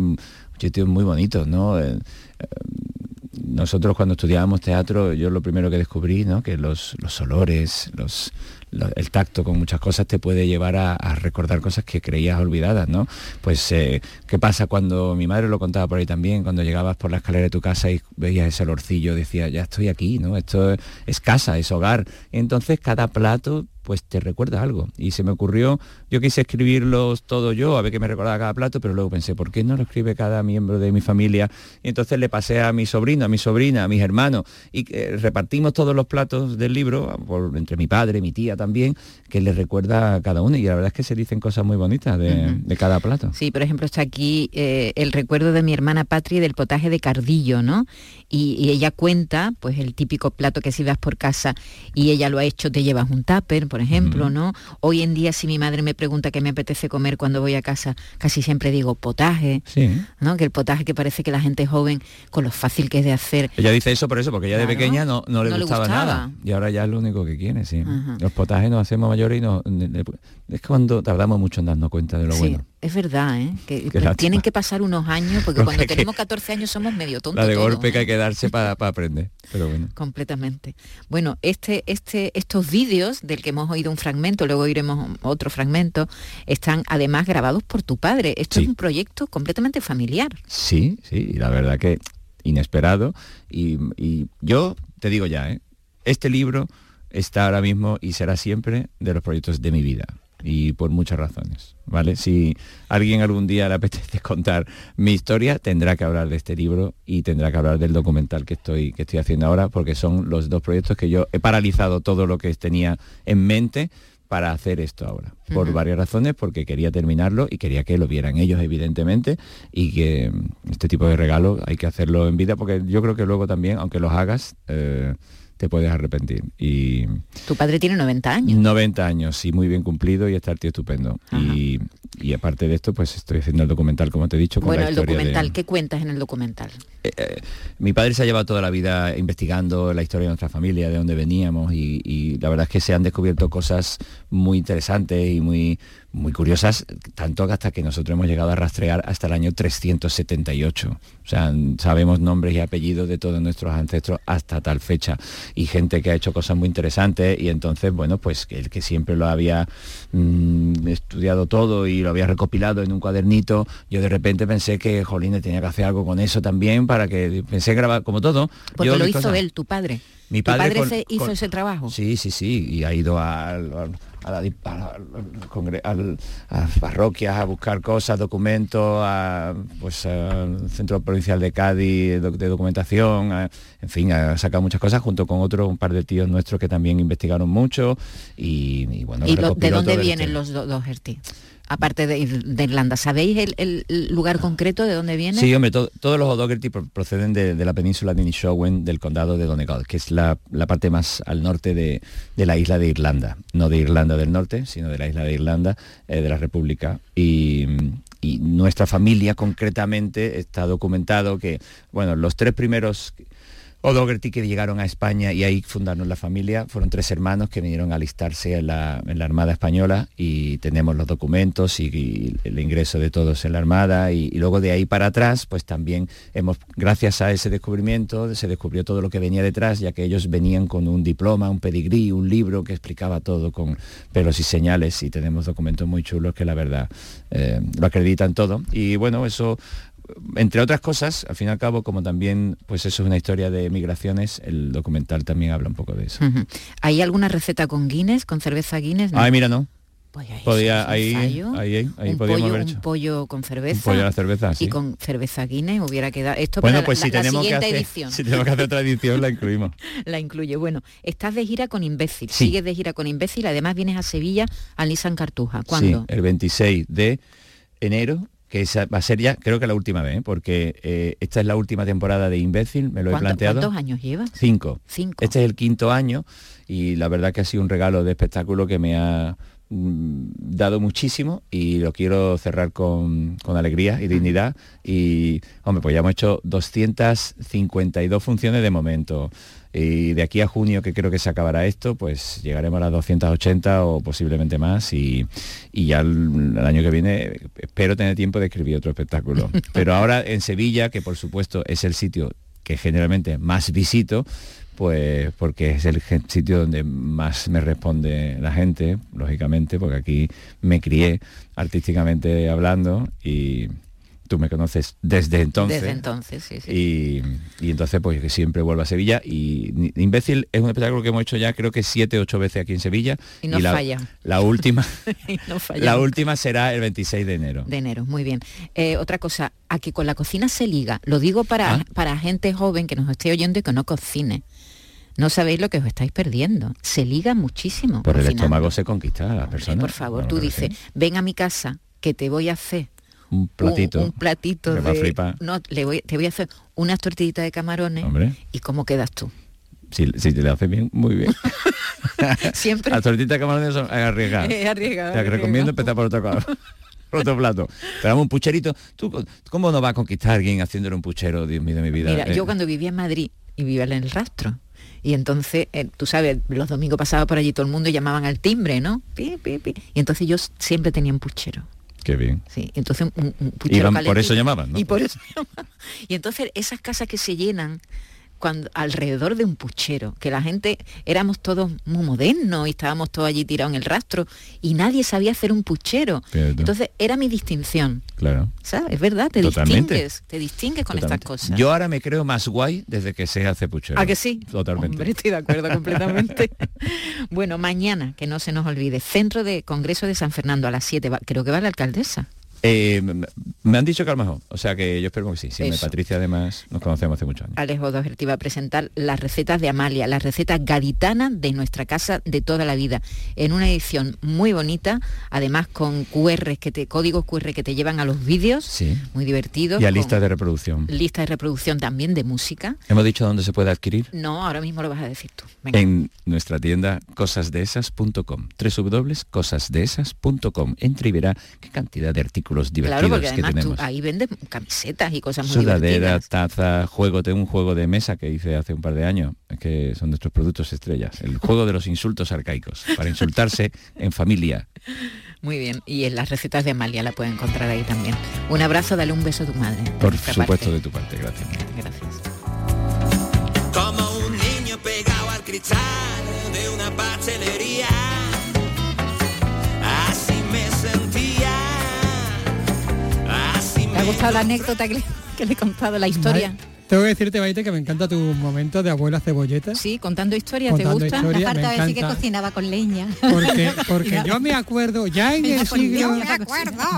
sitios muy bonitos, ¿no? Eh, eh, nosotros cuando estudiábamos teatro, yo lo primero que descubrí, ¿no? que los, los olores, los, el tacto con muchas cosas te puede llevar a, recordar cosas que creías olvidadas, ¿no? Pues, eh, ¿qué pasa cuando, mi madre lo contaba por ahí también, cuando llegabas por la escalera de tu casa y veías ese olorcillo, decía, ya estoy aquí, ¿no? Esto es casa, es hogar. Entonces cada plato pues te recuerda algo. Y se me ocurrió, yo quise escribirlos todo yo, a ver qué me recordaba cada plato, pero luego pensé, ¿por qué no lo escribe cada miembro de mi familia? Y entonces le pasé a mi sobrino, a mi sobrina, a mis hermanos, y eh, repartimos todos los platos del libro, entre mi padre, mi tía también, que le recuerda a cada uno. Y la verdad es que se dicen cosas muy bonitas de, cada plato. Sí, por ejemplo, está aquí eh, el recuerdo de mi hermana Patri del potaje de cardillo, ¿no? Y, ella cuenta, pues, el típico plato que si vas por casa y ella lo ha hecho, te llevas un tupper, por ejemplo, ¿no? Hoy en día si mi madre me pregunta qué me apetece comer cuando voy a casa, casi siempre digo potaje, ¿no? Que el potaje que parece que la gente joven, con lo fácil que es de hacer. Ella dice eso por eso, porque ella de pequeña no, no, le, gustaba nada. Y ahora ya es lo único que quiere, sí. Los potajes nos hacemos mayores y no, es cuando tardamos mucho en darnos cuenta de lo bueno. Es verdad, ¿eh? que tienen que pasar unos años, porque cuando tenemos 14 años somos medio tontos. La de golpe que hay ¿eh? que darse para aprender, pero bueno. Completamente. Bueno, este, este, estos vídeos del que hemos oído un fragmento, luego oiremos otro fragmento, están además grabados por tu padre. Esto es un proyecto completamente familiar. Sí, sí, la verdad que inesperado. Y, y yo te digo ya, ¿eh? este libro está ahora mismo y será siempre de los proyectos de mi vida y por muchas razones. ¿vale? Si alguien algún día le apetece contar mi historia, tendrá que hablar de este libro y tendrá que hablar del documental que estoy, que estoy haciendo ahora, porque son los dos proyectos que yo he paralizado todo lo que tenía en mente para hacer esto ahora, por varias razones, porque quería terminarlo y quería que lo vieran ellos, evidentemente, y que este tipo de regalo hay que hacerlo en vida, porque yo creo que luego también, aunque los hagas, eh, te puedes arrepentir. Y tu padre tiene 90 años. 90 años, sí, muy bien cumplido y está el tío estupendo. Y, aparte de esto, pues estoy haciendo el documental, como te he dicho. bueno, el documental, ¿qué cuentas en el documental? Eh, eh, mi padre se ha llevado toda la vida investigando la historia de nuestra familia, de dónde veníamos y, y la verdad es que se han descubierto cosas muy interesantes y muy, muy curiosas, tanto hasta que nosotros hemos llegado a rastrear hasta el año 378. O sea, sabemos nombres y apellidos de todos nuestros ancestros hasta tal fecha. Y gente que ha hecho cosas muy interesantes y entonces, bueno, pues el que siempre lo había mm, estudiado todo y lo había recopilado en un cuadernito, yo de repente pensé que Jolín tenía que hacer algo con eso también para que pensé grabar como todo. Porque lo hizo él, tu padre. Mi padre, hizo ese trabajo. Sí, sí, sí, y ha ido al a, las parroquias a buscar cosas, documentos, a, pues al Centro Provincial de Cádiz de, documentación, en fin, ha sacado muchas cosas junto con otro, un par de tíos nuestros que también investigaron mucho y, bueno. ¿Y de dónde vienen los dos Gerti? Aparte de, Irlanda. ¿Sabéis el, lugar concreto de dónde viene? Sí, hombre, todos los O'Doherty proceden de, la península de Inishowen, del condado de Donegal, que es la, parte más al norte de, la isla de Irlanda. No de Irlanda del Norte, sino de la isla de Irlanda, eh, de la República. Y, y nuestra familia concretamente está documentado que, bueno, los tres primeros O'Dougherty que llegaron a España y ahí fundaron la familia. Fueron tres hermanos que vinieron a alistarse en la, Armada Española y tenemos los documentos y, el ingreso de todos en la Armada y, luego de ahí para atrás, pues también hemos, gracias a ese descubrimiento, se descubrió todo lo que venía detrás, ya que ellos venían con un diploma, un pedigrí, un libro que explicaba todo con pelos y señales y tenemos documentos muy chulos que la verdad eh, lo acreditan todo. Y bueno, eso entre otras cosas, al fin y al cabo, como también, pues eso es una historia de migraciones, el documental también habla un poco de eso. ¿Hay alguna receta con Guinness, con cerveza Guinness? Ay, mira, no. Pues ahí, Podía, ahí, ahí, un pollo, haber hecho. Un pollo con cerveza. Un pollo a la cerveza, sí. Y con cerveza Guinness hubiera quedado. Esto bueno, para pues la, si la, tenemos siguiente que hacer, edición. Si tenemos que hacer otra edición, la incluimos. la incluye. Bueno, estás de gira con Imbécil. Sigues de gira con Imbécil. Además vienes a Sevilla al Nissan Cartuja. ¿Cuándo? Sí, el 26 de enero que esa va a ser ya, creo que la última vez, ¿eh? porque eh, esta es la última temporada de Imbécil, me lo he planteado. ¿Cuántos años llevas? Cinco. Cinco. Este es el quinto año y la verdad que ha sido un regalo de espectáculo que me ha, dado muchísimo y lo quiero cerrar con, con alegría y dignidad. Y, hombre, pues ya hemos hecho 252 funciones de momento. Y de aquí a junio, que creo que se acabará esto, pues llegaremos a las 280 o posiblemente más. Y, y ya el, el año que viene espero tener tiempo de escribir otro espectáculo. Pero ahora en Sevilla, que por supuesto es el sitio que generalmente más visito, pues porque es el sitio donde más me responde la gente, lógicamente, porque aquí me crié artísticamente hablando y tú me conoces desde entonces. Desde entonces, sí, sí. Y, y entonces pues que siempre vuelvo a Sevilla y Imbécil es un espectáculo que hemos hecho ya creo que siete, ocho veces aquí en Sevilla. Y no la, falla. La última, no fallamos. la última será el 26 de enero. de enero, muy bien. Eh, otra cosa, a que con la cocina se liga, lo digo para, Ah. para gente joven que nos esté oyendo y que no cocine. No sabéis lo que os estáis perdiendo. Se liga muchísimo. Por el estómago se conquista a las personas. Por favor, tú dices, sí. ven a mi casa que te voy a hacer un platito. un, un platito va a de... flipar. No, le voy, te voy a hacer unas tortillitas de camarones Hombre. y cómo quedas tú. Si, si te lo haces bien, muy bien. Siempre. Las tortitas de camarones son arriesgadas. Es arriesgado, Te recomiendo empezar por otro, por otro plato. Pero vamos, un pucherito. ¿Tú cómo no va a conquistar a alguien haciéndole un puchero, Dios mío de mi vida? Mira, Eh, yo cuando vivía en Madrid y vivía en el rastro, y entonces, eh, tú sabes, los domingos pasaba por allí todo el mundo y llamaban al timbre, ¿no? Pi, pi, pi. Y entonces yo siempre tenía un puchero. Qué bien. Sí, entonces un, un puchero Iban- por eso llamaban, ¿no? Y por eso llamaban. Y entonces esas casas que se llenan cuando alrededor de un puchero, que la gente éramos todos muy modernos y estábamos todos allí tirados en el rastro y nadie sabía hacer un puchero. Entonces era mi distinción. Claro. ¿Sabes? Es verdad, te Totalmente. distingues, te distingues con Totalmente. estas cosas. Yo ahora me creo más guay desde que se hace puchero. ¿A que sí? Totalmente. Hombre, estoy de acuerdo completamente. bueno, mañana, que no se nos olvide, Centro de Congreso de San Fernando a las 7, va- creo que va la alcaldesa. Eh, me- han dicho que a lo mejor, o sea que yo espero que sí. Sí. Patricia además nos conocemos hace muchos años. Alejo Doher te iba a presentar las recetas de Amalia, las recetas gaditanas de nuestra casa de toda la vida, en una edición muy bonita, además con QR, que te, códigos QR que te llevan a los vídeos, Sí. muy divertidos. Y a con lista de reproducción. lista de reproducción también de música. Hemos dicho dónde se puede adquirir. No, ahora mismo lo vas a decir tú. Venga. En nuestra tienda cosasdeesas.com, www.cosasdeesas.com. Entra y verá qué cantidad de artículos divertidos Claro, porque que tú tenemos. ahí vendes camisetas y cosas muy Sudadera, divertidas. taza, juego, tengo un juego de mesa que hice hace un par de años, que son nuestros productos estrellas. El juego de los insultos arcaicos, para insultarse en familia. Muy bien, y en las recetas de Amalia la pueden encontrar ahí también. Un abrazo, dale un beso a tu madre. Por supuesto parte. de tu parte, gracias. Gracias. Como un niño pegado al cristal de una pastelería. ¿Te ha gustado la anécdota que le, que le he contado, la historia? Tengo que decirte, Maite, que me encanta tu momento de abuela cebolleta. Sí, contando historias, Contando ¿te gusta? historias, Me falta me decir que cocinaba con leña. Porque, porque yo me acuerdo, ya en el siglo...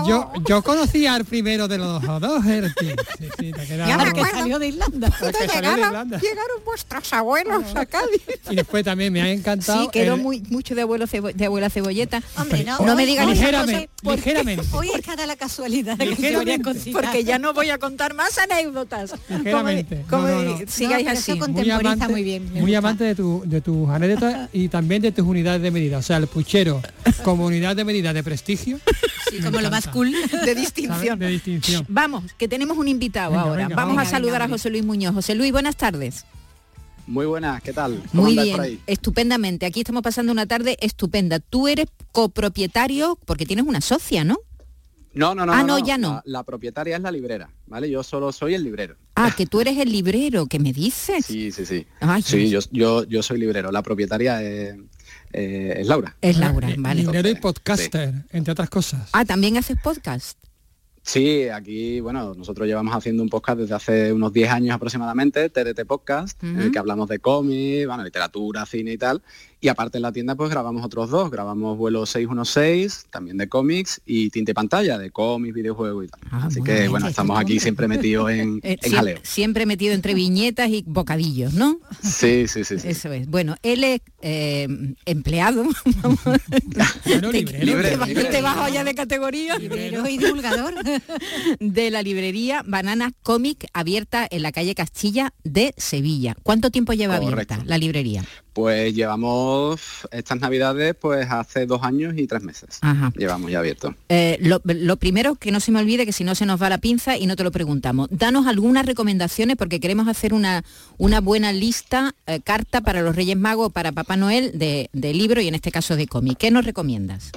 Yo, yo conocía al primero de los dos, Herty. Sí, sí, te Ya que salió de Irlanda. Porque salió de Irlanda. llegaron vuestros abuelos a Cádiz. Y después también me ha encantado... Sí, quedó el- muy, mucho de, abuelo cebo- de abuela cebolleta. Hombre, no, no me esas ligeramente, ligeramente. Hoy es cada la casualidad de que. Porque ya no voy a contar más anécdotas. Ligeramente. Como, No, como no, no. sigáis No, pero eso así. con- muy amante, muy bien, me muy gusta. amante de, tu, de tus anécdotas y también de tus unidades de medida. O sea, el puchero como unidad de medida de prestigio. Sí, como lo más cool. de distinción. De distinción. Vamos, que tenemos un invitado Venga, ahora. venga, vamos a saludar Venga, a. José Luis Muñoz. José Luis, buenas tardes. Muy buenas, ¿qué tal? ¿Cómo Muy por bien, ahí? estupendamente. Aquí estamos pasando una tarde estupenda. Tú eres copropietario porque tienes una socia, ¿no? No, no, no. Ah, no, ya no. La, la propietaria es la librera, ¿vale? Yo solo soy el librero. Ah, que tú eres el librero, ¿qué me dices? Sí, sí, sí. Ay, Sí, yo, yo, yo soy librero. La propietaria es, eh, es Laura. Es Laura, vale. Librero y podcaster, entre otras cosas. Ah, también haces podcast. Sí, aquí, bueno, nosotros llevamos haciendo un podcast desde hace unos 10 años aproximadamente, TDT Podcast, en el que hablamos de cómics, bueno, literatura, cine y tal. Y aparte en la tienda pues grabamos otros dos, grabamos vuelo 616, también de cómics, y tinte pantalla, de cómics, videojuegos y tal. Ah, Así que bien. bueno, estamos aquí siempre metidos en, Eh, en jaleo. siempre metido entre viñetas y bocadillos, ¿no? Sí, sí, sí. sí. Eso es. Bueno, él es eh, empleado. Bueno, te, librero, Libre, te, vas- libre. te bajo ya de categoría. Librero y divulgador. de la librería Banana Comic abierta en la calle Castilla de Sevilla. ¿Cuánto tiempo lleva abierta la librería? Pues llevamos estas navidades pues hace dos años y tres meses. Llevamos ya abierto. Eh, lo, primero, que no se me olvide que si no se nos va la pinza y no te lo preguntamos, danos algunas recomendaciones porque queremos hacer una, una buena lista, eh, carta para los Reyes Magos, para Papá Noel de, de libro y en este caso de cómic. ¿Qué nos recomiendas?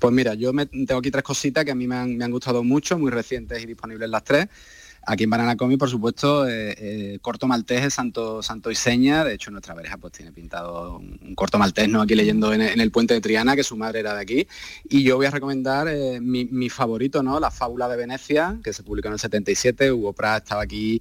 Pues mira, yo me, tengo aquí tres cositas que a mí me han, me han gustado mucho, muy recientes y disponibles las tres. Aquí en Banana Comi, por supuesto, eh, eh, corto maltés Santo, Santo y Seña. De hecho, nuestra pareja pues tiene pintado un, corto maltés, ¿no? Aquí leyendo en, el puente de Triana, que su madre era de aquí. Y yo voy a recomendar eh, mi, favorito, ¿no? La fábula de Venecia, que se publicó en el 77. Hugo Pratt estaba aquí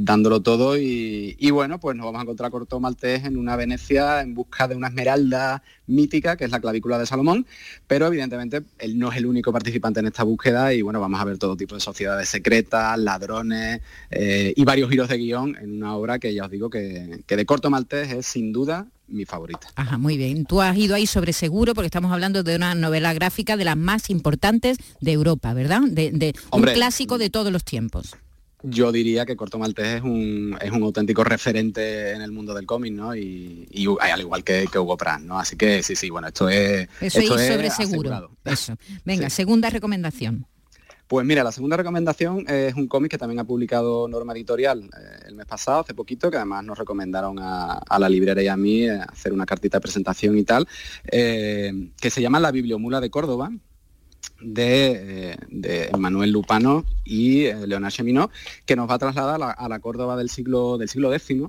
dándolo todo. Y, bueno, pues nos vamos a encontrar corto maltés en una Venecia en busca de una esmeralda mítica, que es la clavícula de Salomón, pero evidentemente él no es el único participante en esta búsqueda y bueno, vamos a ver todo tipo de sociedades secretas, ladrones eh, y varios giros de guion en una obra que ya os digo que, de corto maltés es sin duda mi favorita. Ajá, muy bien. Tú has ido ahí sobre seguro porque estamos hablando de una novela gráfica de las más importantes de Europa, ¿verdad? De, un clásico de todos los tiempos yo diría que Corto Maltés es un, es un auténtico referente en el mundo del cómic, ¿no? Y, al igual que, Hugo Pratt, ¿no? Así que sí, sí, bueno, esto es... Eso es sobre seguro. Eso. Venga, segunda recomendación. Pues mira, la segunda recomendación es un cómic que también ha publicado Norma Editorial eh, el mes pasado, hace poquito, que además nos recomendaron a, la librera y a mí eh, hacer una cartita de presentación y tal, eh, que se llama La Bibliomula de Córdoba, de, Manuel Lupano y eh, Leonard Cheminot, que nos va a trasladar a la, Córdoba del siglo, del siglo X,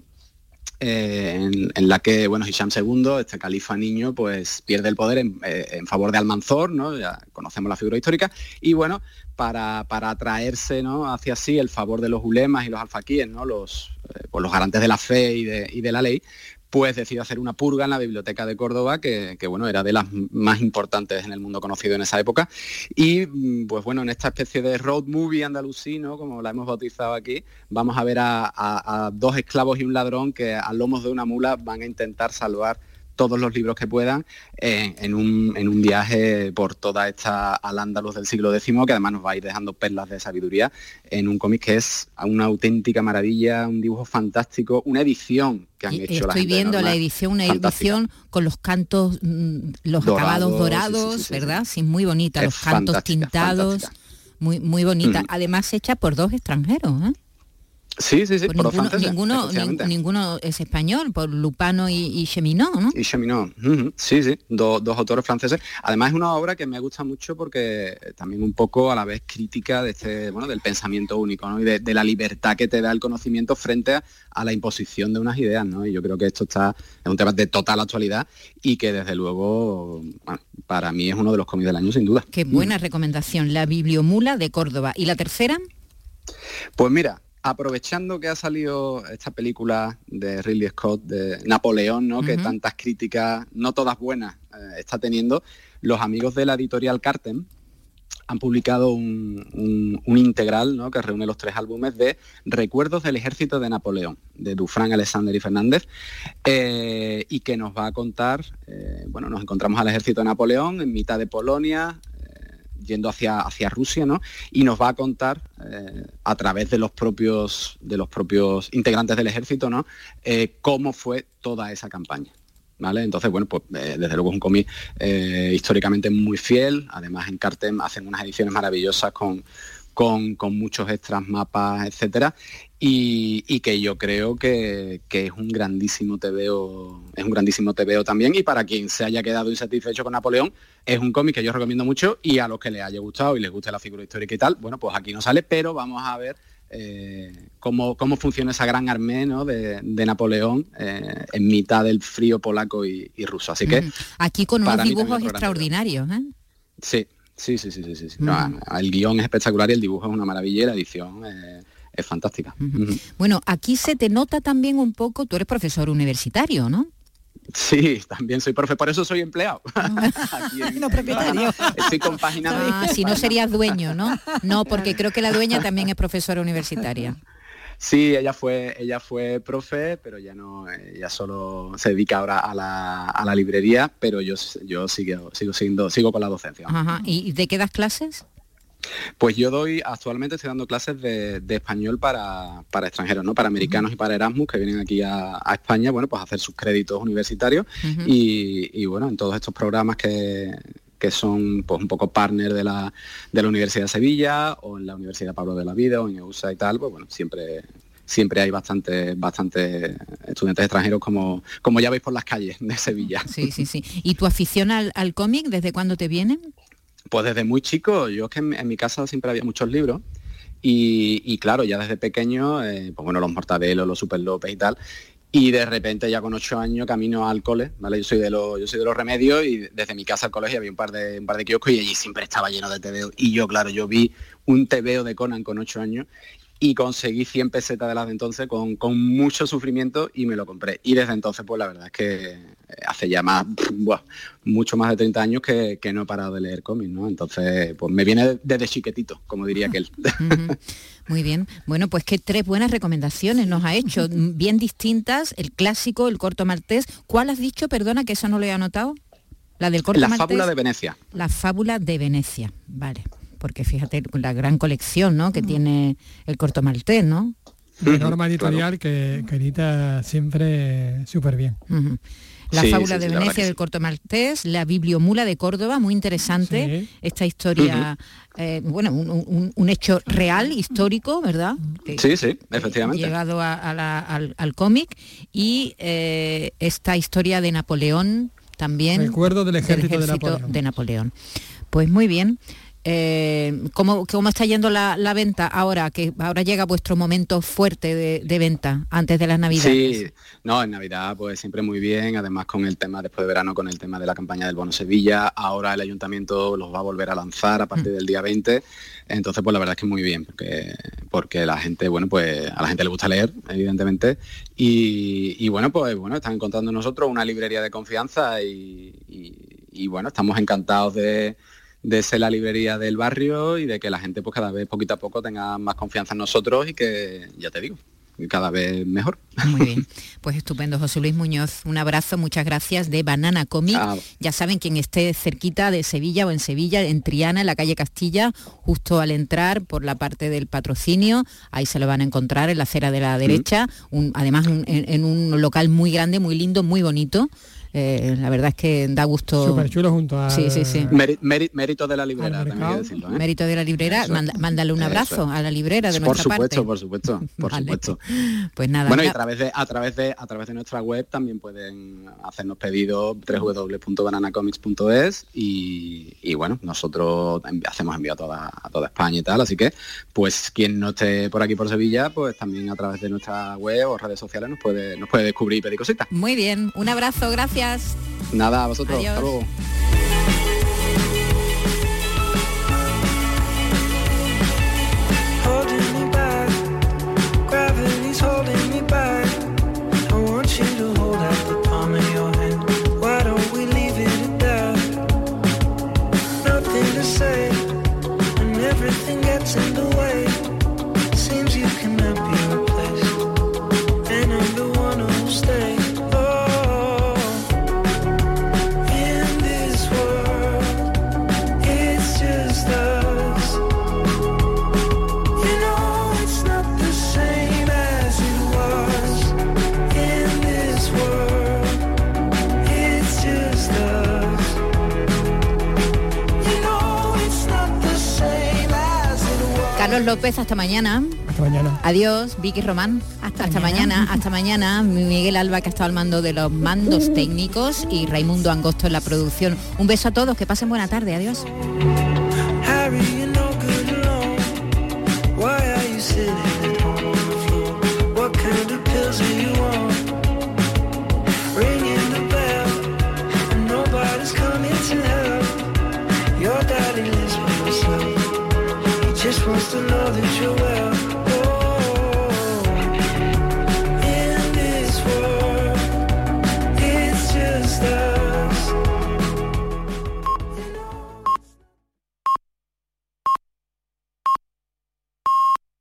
en, la que, bueno, Hisham II, este califa niño, pues pierde el poder en, eh, favor de Almanzor, ¿no? Ya conocemos la figura histórica, y bueno, para, para atraerse ¿no? hacia sí el favor de los ulemas y los alfaquíes, ¿no? Los, pues los garantes de la fe y de, y de la ley, pues decidió hacer una purga en la biblioteca de Córdoba, que, bueno, era de las más importantes en el mundo conocido en esa época. Y mm, pues bueno, en esta especie de road movie andalusino, como la hemos bautizado aquí, vamos a ver a dos esclavos y un ladrón que a lomos de una mula van a intentar salvar todos los libros que puedan en, un, viaje por toda esta al del siglo X, que además nos va a ir dejando perlas de sabiduría en un cómic que es una auténtica maravilla, un dibujo fantástico, una edición que han hecho Estoy viendo la edición, una edición con los cantos, mm, los acabados dorados, ¿verdad? Sí, muy bonita, los cantos tintados, muy, muy bonita. Además hecha por dos extranjeros, ¿eh? Sí, sí, sí, por ninguno, ninguno, ninguno, es español, por Lupano y, y Cheminot, ¿no? Y Cheminot, sí, sí, dos autores franceses. Además es una obra que me gusta mucho porque también un poco a la vez crítica de este, bueno, del pensamiento único, ¿no? Y de, la libertad que te da el conocimiento frente a, la imposición de unas ideas, ¿no? Y yo creo que esto está, es un tema de total actualidad y que desde luego, para mí es uno de los cómics del año sin duda. Qué buena recomendación, La Bibliomula de Córdoba. ¿Y la tercera? Pues mira, aprovechando que ha salido esta película de Ridley Scott de Napoleón, ¿no? que tantas críticas, no todas buenas, eh, está teniendo, los amigos de la editorial Carten han publicado un, integral ¿no? que reúne los tres álbumes de Recuerdos del Ejército de Napoleón, de Dufran, Alexander y Fernández, eh, y que nos va a contar, eh, bueno, nos encontramos al ejército de Napoleón en mitad de Polonia, yendo hacia, hacia Rusia, ¿no? Y nos va a contar eh, a través de los propios de los propios integrantes del ejército, ¿no? Eh, cómo fue toda esa campaña. ¿Vale? Entonces, bueno, pues eh, desde luego es un cómic históricamente muy fiel. Además, en Cartem hacen unas ediciones maravillosas con, con, con, muchos extras, mapas, etcétera y, que yo creo que, es un grandísimo TVO, es un grandísimo TVO también y para quien se haya quedado insatisfecho con Napoleón es un cómic que yo recomiendo mucho y a los que les haya gustado y les guste la figura histórica y tal, bueno pues aquí no sale, pero vamos a ver eh, cómo, cómo, funciona esa gran armé de, Napoleón eh, en mitad del frío polaco y, ruso. Así que aquí con unos dibujos extraordinarios, ¿eh? Sí, sí, sí, sí, sí, sí. el guion es espectacular y el dibujo es una maravilla y la edición es fantástica. Bueno, aquí se te nota también un poco, tú eres profesor universitario, ¿no? Sí, también soy profe, por eso soy empleado. no propietario. Estoy. Ah, si no serías dueño, ¿no? No, porque creo que la dueña también es profesora universitaria. Sí, ella fue, ella fue profe, pero ya no, ella solo se dedica ahora a la, a la librería, pero yo, yo sigo, sigo, sigo con la docencia. ¿Y de qué das clases? Pues yo doy, actualmente estoy dando clases de, español para, extranjeros, ¿no? Para americanos y para Erasmus que vienen aquí a, España, bueno, pues a hacer sus créditos universitarios y, bueno, en todos estos programas que, son pues un poco partner de la, de la Universidad de Sevilla o en la Universidad Pablo de la Vida o en EUSA y tal, pues bueno, siempre siempre hay bastante, bastante estudiantes extranjeros como, como ya veis por las calles de Sevilla. Sí, sí, sí. ¿Y tu afición al, al cómic, desde cuándo te viene? Pues desde muy chico, yo es que en, mi casa siempre había muchos libros y, claro, ya desde pequeño, eh, pues bueno, los Mortadelos, los Super López y tal, y de repente ya con ocho años camino al cole, ¿vale? Yo soy de los, yo soy de los remedios y desde mi casa al colegio había un par de un par de kioscos y allí siempre estaba lleno de TVO. Y yo, claro, yo vi un TVO de Conan con ocho años y conseguí 100 pesetas de las de entonces con, mucho sufrimiento y me lo compré. Y desde entonces, pues la verdad es que hace ya más, mucho más de 30 años que, no he parado de leer cómics, ¿no? Entonces, pues me viene desde chiquetito, como diría aquel. Muy bien. Bueno, pues que tres buenas recomendaciones nos ha hecho, bien distintas, el clásico, el corto maltés. ¿Cuál has dicho? Perdona, que eso no lo he anotado. La del corto La fábula de Venecia. La fábula de Venecia, vale porque fíjate la gran colección ¿no? que tiene el corto maltés, ¿no? norma editorial que, que, edita siempre súper bien. La fábula de Venecia del corto maltés, la bibliomula de Córdoba, muy interesante, esta historia, eh, bueno, un, hecho real, histórico, ¿verdad? sí, sí, efectivamente. Llegado al, cómic y eh, esta historia de Napoleón también. Recuerdo del ejército, de, Napoleón. de Napoleón. Pues muy bien. Eh, ¿cómo, está yendo la, venta ahora? Que ahora llega vuestro momento fuerte de, venta antes de las navidades. Sí, no, en Navidad pues siempre muy bien, además con el tema después de verano, con el tema de la campaña del Bono Sevilla, ahora el ayuntamiento los va a volver a lanzar a partir mm. del día 20, entonces pues la verdad es que muy bien, porque, porque la gente, bueno, pues a la gente le gusta leer, evidentemente, y, bueno, pues bueno, están encontrando nosotros una librería de confianza y bueno, estamos encantados de de ser la librería del barrio y de que la gente pues cada vez poquito a poco tenga más confianza en nosotros y que, ya te digo, cada vez mejor. Muy bien, pues estupendo, José Luis Muñoz. Un abrazo, muchas gracias de Banana Comic. Ya saben, quien esté cerquita de Sevilla o en Sevilla, en Triana, en la calle Castilla, justo al entrar por la parte del patrocinio, ahí se lo van a encontrar en la acera de la derecha, además en un local muy grande, muy lindo, muy bonito. Eh, la verdad es que da gusto. Súper chulo junto a... Sí, sí, sí. mérito de la librera, también decirlo. ¿eh? Mérito de la librera, mándale un abrazo a la librera de por nuestra supuesto, Por supuesto, por supuesto. Pues nada. Bueno, y a través, de, a, través de, a través de nuestra web también pueden hacernos pedidos www.bananacomics.es y, y bueno, nosotros hacemos envío a toda, a toda España y tal, así que pues quien no esté por aquí por Sevilla, pues también a través de nuestra web o redes sociales nos puede, nos puede descubrir y pedir cositas. Muy bien, un abrazo, gracias. Nada, a vosotros. Adiós. Hasta luego. López, hasta mañana. Hasta mañana. Adiós, Vicky Román. Hasta, hasta mañana. Hasta mañana. Miguel Alba, que ha estado al mando de los mandos técnicos, y Raimundo Angosto en la producción. Un beso a todos, que pasen buena tarde. Adiós.